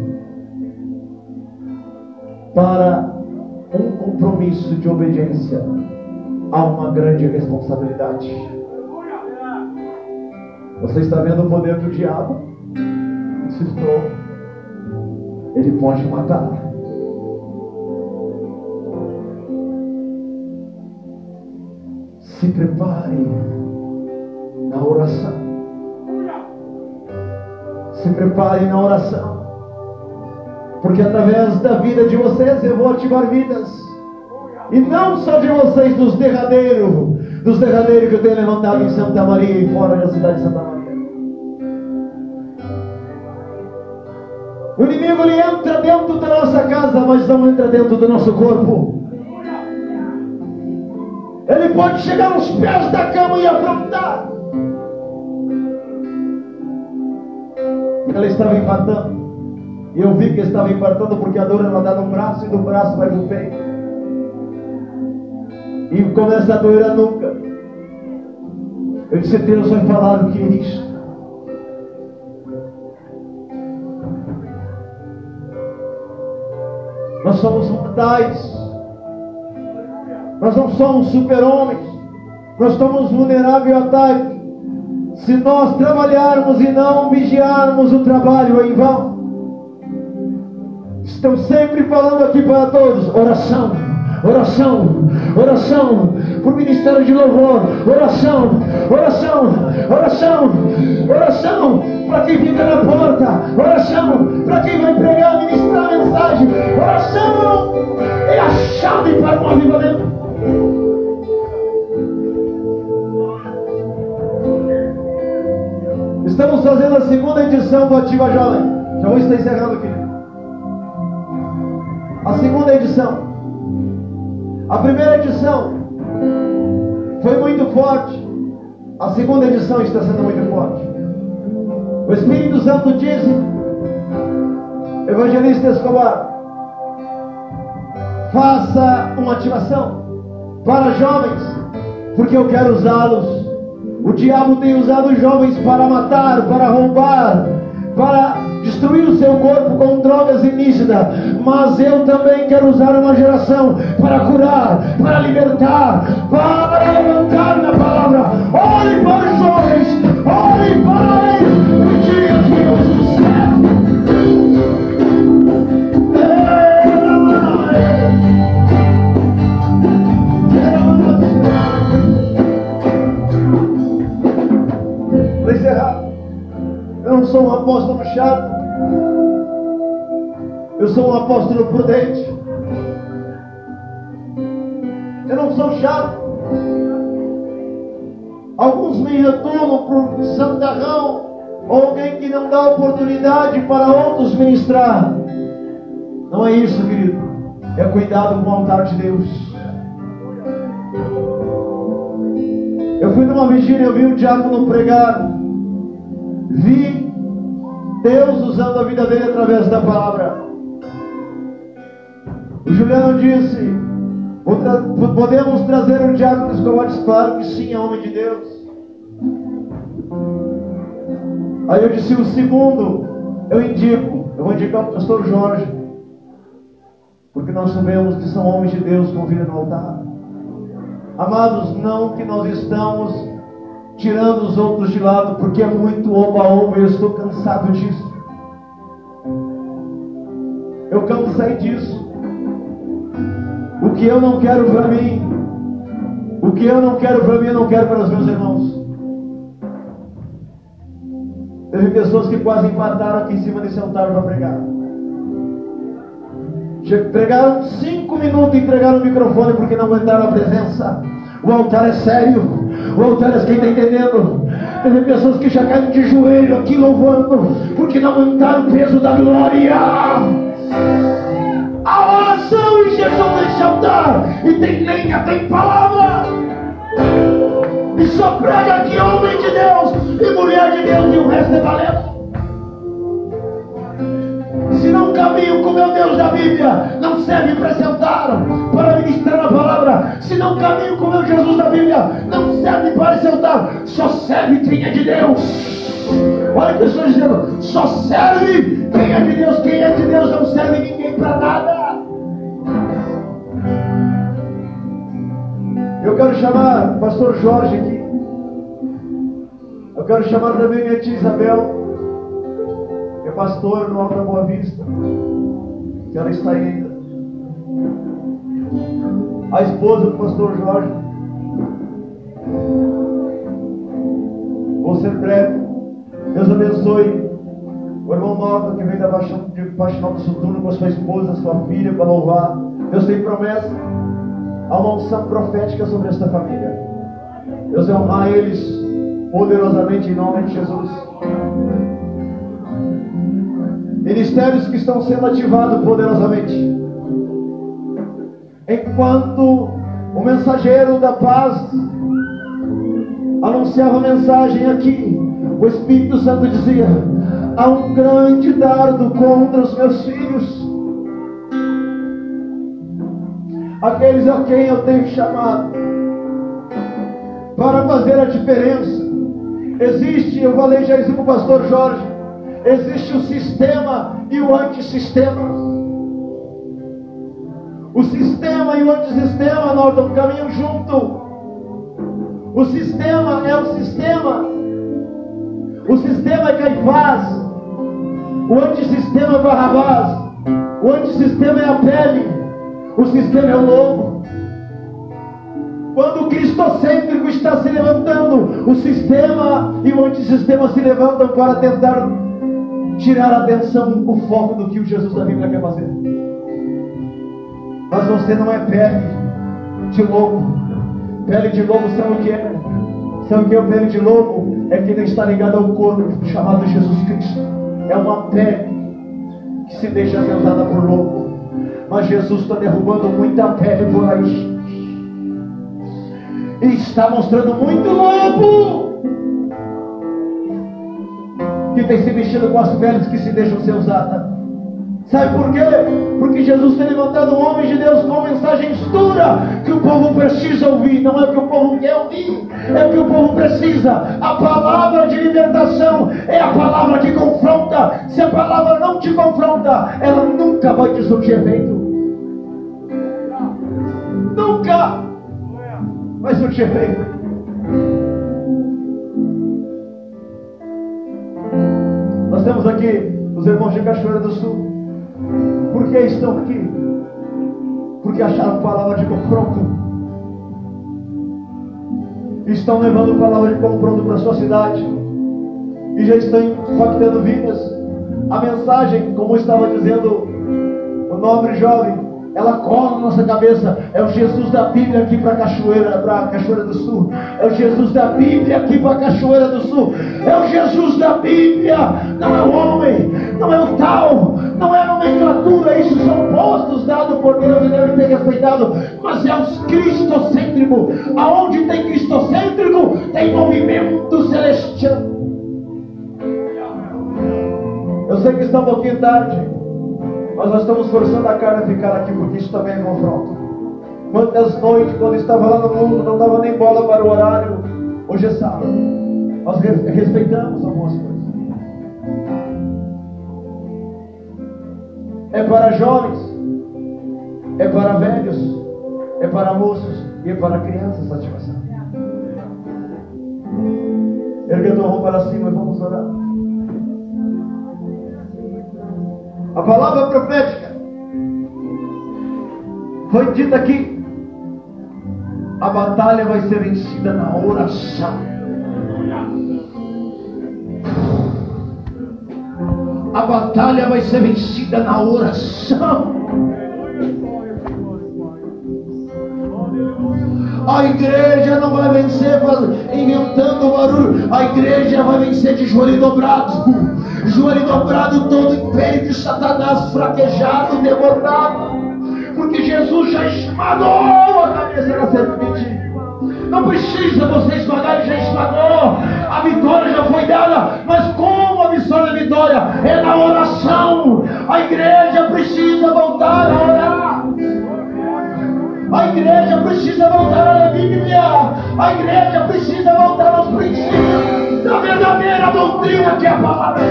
para um compromisso de obediência há uma grande responsabilidade. Você está vendo o poder do diabo? Isso estou. Ele pode matar. Se prepare na oração. Se prepare na oração. Porque através da vida de vocês eu vou ativar vidas. E não só de vocês, dos derradeiros, dos derradeiros que eu tenho levantado em Santa Maria e fora da cidade de Santa Maria. O inimigo ele entra dentro da nossa casa, mas não entra dentro do nosso corpo. Pode chegar aos pés da cama e afrontar. Ela estava empatando. E eu vi que estava empatando porque a dor ela dá no braço e do braço vai pro peito. E começa a doer a nuca. Eu disse, Deus vai falar o que é isto. Nós somos mortais. Nós não somos super-homens. Nós estamos vulneráveis ao ataque. Se nós trabalharmos e não vigiarmos o trabalho em vão. Estou sempre falando aqui para todos: oração, oração, oração, por ministério de louvor, oração, oração, oração, oração, para quem fica na porta, oração, para quem vai pregar, ministrar a mensagem, oração é a chave para o avivamento. Estamos fazendo a segunda edição do Ativa Jovem. Já vou estar encerrando aqui. A segunda edição. A primeira edição foi muito forte. A segunda edição está sendo muito forte. O Espírito Santo disse, Evangelista Escobar, faça uma ativação para jovens, porque eu quero usá-los. O diabo tem usado jovens para matar, para roubar, para destruir o seu corpo com drogas ilícitas, mas eu também quero usar uma geração para curar, para libertar, para levantar na palavra. Olhe para os jovens, olhe para eles sou um apóstolo chato, eu sou um apóstolo prudente. Eu não sou chato. Alguns me rotulam por santarrão, ou alguém que não dá oportunidade para outros ministrar. Não é isso, querido. É cuidado com o altar de Deus. Eu fui numa vigília, eu vi o diácono pregar. Vi Deus usando a vida dele através da palavra. O Juliano disse: podemos trazer o diácono Escobotes? Claro que sim, é homem de Deus. Aí eu disse: o segundo, eu indico, eu vou indicar o pastor Jorge, porque nós sabemos que são homens de Deus com vida no altar. Amados, não que nós estamos tirando os outros de lado, porque é muito oba-oba e eu estou cansado disso. Eu cansei disso. O que eu não quero para mim, o que eu não quero para mim, eu não quero para os meus irmãos. Teve pessoas que quase empataram aqui em cima desse altar para pregar. Pregaram cinco minutos e entregaram o microfone porque não aguentaram a presença. O altar é sério. É quem está entendendo. Teve pessoas que já caem de joelho aqui louvando porque não aguentaram o peso da glória. A oração Jesus nesse altar. E tem lenha, tem palavra. E só prega aqui homem de Deus e mulher de Deus e o resto é valendo. Se não caminho com meu Deus da Bíblia, não serve para esse altar, para ministrar a palavra. Se não caminho com meu Jesus da Bíblia, não serve para esse altar. Só serve quem é de Deus. Olha o que eu estou dizendo. Só serve quem é de Deus. Quem é de Deus não serve ninguém para nada. Eu quero chamar o pastor Jorge aqui. Eu quero chamar também minha tia Isabel é pastor no Alto da Boa Vista, que ela está aí ainda. A esposa do pastor Jorge. Vou ser breve. Deus abençoe o irmão Nova que veio da Paixão, de Paixão do Soturno com a sua esposa, sua filha, para louvar. Deus tem promessa. Há uma unção profética sobre esta família. Deus vai honrar eles poderosamente em nome de Jesus. Ministérios que estão sendo ativados poderosamente. Enquanto o mensageiro da paz anunciava a mensagem aqui, o Espírito Santo dizia: há um grande dardo contra os meus filhos. Aqueles a quem eu tenho chamado para fazer a diferença. Existe, eu falei já isso com o pastor Jorge, existe o sistema e o antissistema. O sistema e o antissistema, Norton, caminham junto. O sistema é o sistema. O sistema é Caifás. O antissistema é Barrabás. O antissistema é a pele. O sistema é o lobo. Quando o cristocêntrico está se levantando, o sistema e o antissistema se levantam para tentar tirar a atenção, o foco do que o Jesus da Bíblia quer fazer. Mas você não é pele de lobo. Pele de lobo sabe o que é? Sabe o que é o pele de lobo? É que não está ligado ao corpo chamado Jesus Cristo. É uma pele que se deixa ser usada por lobo. Mas Jesus está derrubando muita pele por aí. E está mostrando muito lobo que tem se mexido com as peles que se deixam ser usadas. Sabe por quê? Porque Jesus tem levantado homens de Deus com mensagens duras que o povo precisa ouvir. Não é o que o povo quer ouvir, é o que o povo precisa. A palavra de libertação é a palavra que confronta. Se a palavra não te confronta, ela nunca vai te surgir efeito. Nunca vai surgir efeito. Temos aqui os irmãos de Cachoeira do Sul. Por que estão aqui? Porque acharam palavra de confronto. Estão levando palavra de confronto para a sua cidade. E já estão impactando vidas. A mensagem, como estava dizendo o nobre jovem, ela cola na nossa cabeça. É o Jesus da Bíblia aqui para Cachoeira, para Cachoeira do Sul. É o Jesus da Bíblia aqui para Cachoeira do Sul. É o Jesus da Bíblia. Não é o homem, não é o tal, não é a nomenclatura. Isso são postos dados por Deus e devem ser respeitados. Mas é os cristocêntrico. Aonde tem cristocêntrico, tem movimento celestial. Eu sei que está um pouquinho tarde. Mas nós estamos forçando a carne a ficar aqui, porque isso também é confronto. Quantas noites, quando estava lá no mundo, não dava nem bola para o horário, hoje é sábado. Nós respeitamos algumas coisas. É para jovens, é para velhos, é para moços e é para crianças essa ativação. Ergue a tua mão para cima e vamos orar. A palavra profética foi dita aqui. A batalha vai ser vencida na oração. A batalha vai ser vencida na oração. A igreja não vai vencer inventando barulho. A igreja vai vencer de joelho dobrado joelho dobrado, todo império de Satanás fraquejado, derrotado, porque Jesus já esmagou a cabeça da serpente. Não precisa você esmagar, ele já esmagou. A vitória já foi dada, mas como a missão da vitória? É na oração. A igreja precisa voltar a orar. A igreja precisa voltar à Bíblia. A igreja precisa voltar aos princípios da verdadeira doutrina que é a palavra.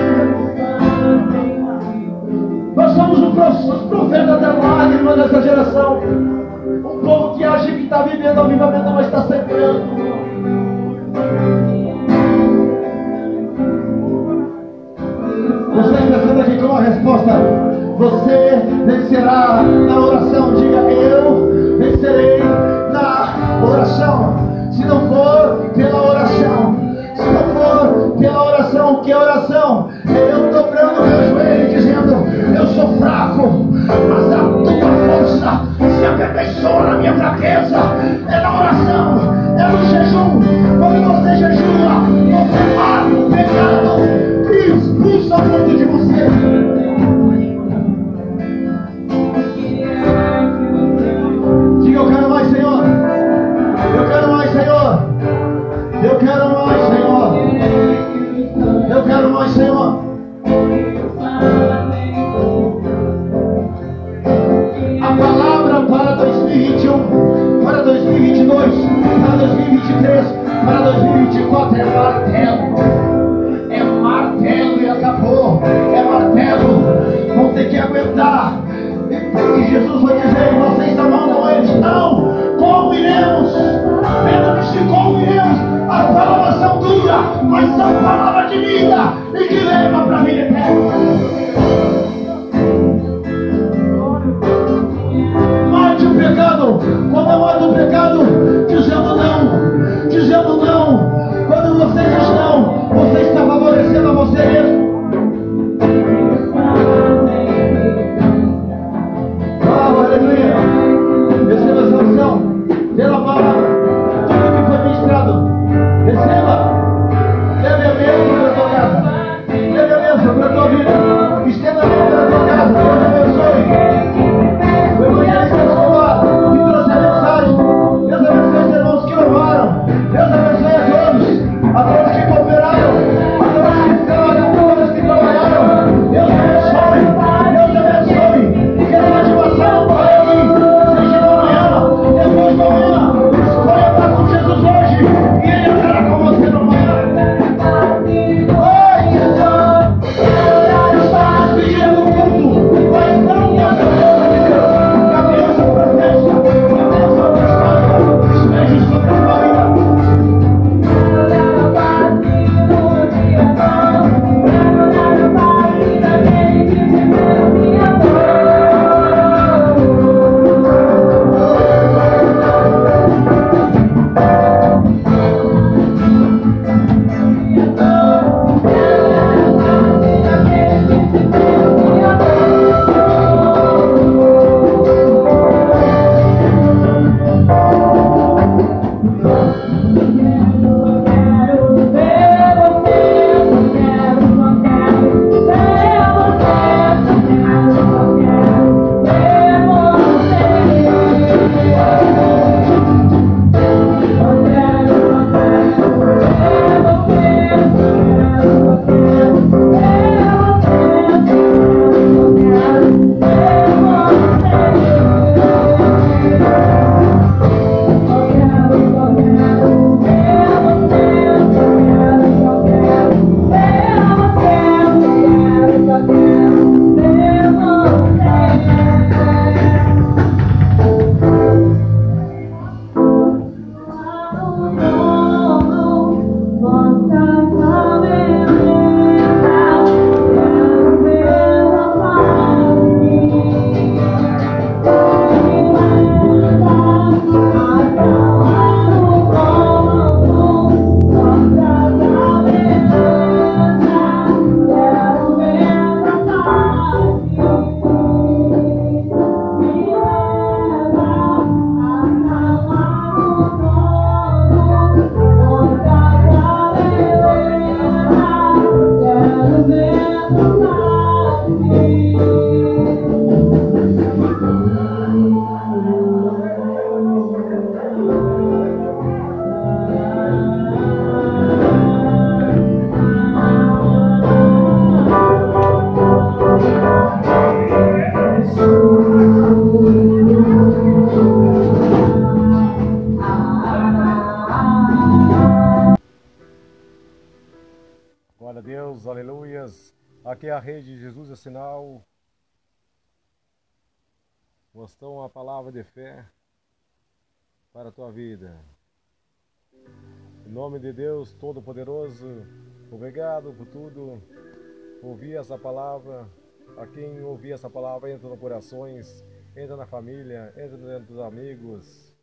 Nós somos os profetas da lágrima dessa geração. Um povo que acha que está vivendo avivamento, mas está sangrando. Você está sendo aqui com uma resposta. Você vencerá na oração. Diga eu vencerei na oração. Se não for pela oração, se não for pela oração, que é oração? Eu dobrando meu joelho dizendo: Eu sou fraco, mas a tua força se aperfeiçoa na minha fraqueza, é na oração, é no jejum. Quando você jejua, você mata o pecado e expulsa o mundo de você. Quero mais, Senhor. Eu quero mais, Senhor. A palavra para 2021, para 2022, para 2023, para 2024 é martelo. É martelo e acabou. É martelo. Vão ter que aguentar. E Jesus vai dizer: vocês amam eles? Não. Como iremos? Pedro disse: como iremos? Mas são palavras de vida e que levam para a vida eterna. Mate o pecado. Quando eu mato o pecado, obrigado por tudo. Ouvir essa palavra. A quem ouvir essa palavra, entra no corações, entra na família, entra dentro dos amigos.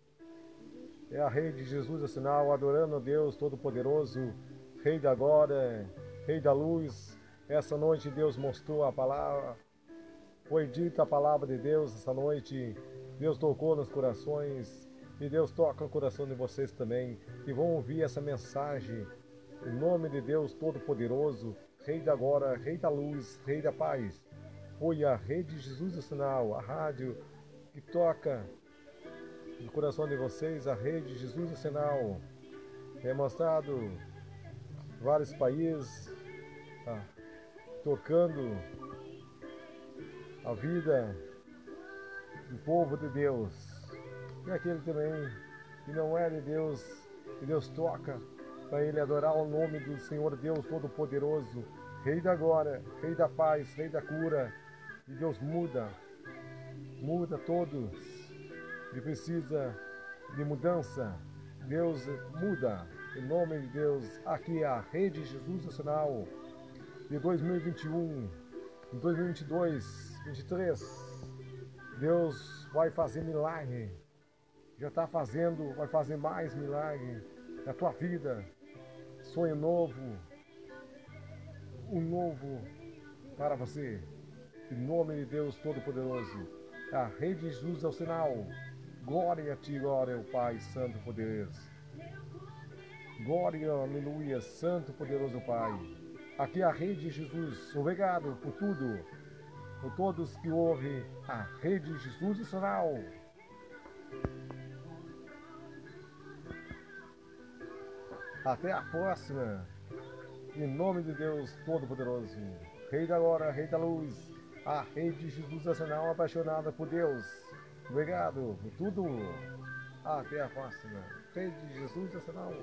É a rede de Jesus é sinal, adorando a Deus Todo-Poderoso, Rei da glória, Rei da luz. Essa noite Deus mostrou a palavra, foi dita a palavra de Deus essa noite. Deus tocou nos corações E Deus toca o coração de vocês também, que vão ouvir essa mensagem. Em nome de Deus Todo-Poderoso, Rei da Glória, Rei da Luz, Rei da Paz. Foi a Rede Jesus do Sinal, a rádio que toca no coração de vocês, a Rede Jesus do Sinal. É mostrado vários países, tá, tocando a vida do povo de Deus. E aquele também que não é de Deus, que Deus toca para ele adorar o nome do Senhor Deus Todo-Poderoso, Rei da glória, Rei da paz, Rei da cura. E Deus muda, muda todos. E precisa de mudança. Deus muda. Em nome de Deus, aqui é a Rede Jesus Nacional de 2021, 2022, 2023. Deus vai fazer milagre já está fazendo, vai fazer mais milagre na tua vida. Sonho novo, um novo para você. Em nome de Deus Todo-Poderoso. A Rede de Jesus é o sinal. Glória a ti, glória ao Pai Santo Poderoso. Glória, aleluia, Santo Poderoso Pai. Aqui é a Rede de Jesus. Obrigado por tudo. Por todos que ouvem a Rede de Jesus é Até a próxima. Em nome de Deus Todo-Poderoso, Rei da Glória, Rei da Luz, a Rei de Jesus Nacional apaixonada por Deus. Obrigado por tudo. Até a próxima. Rei de Jesus Nacional.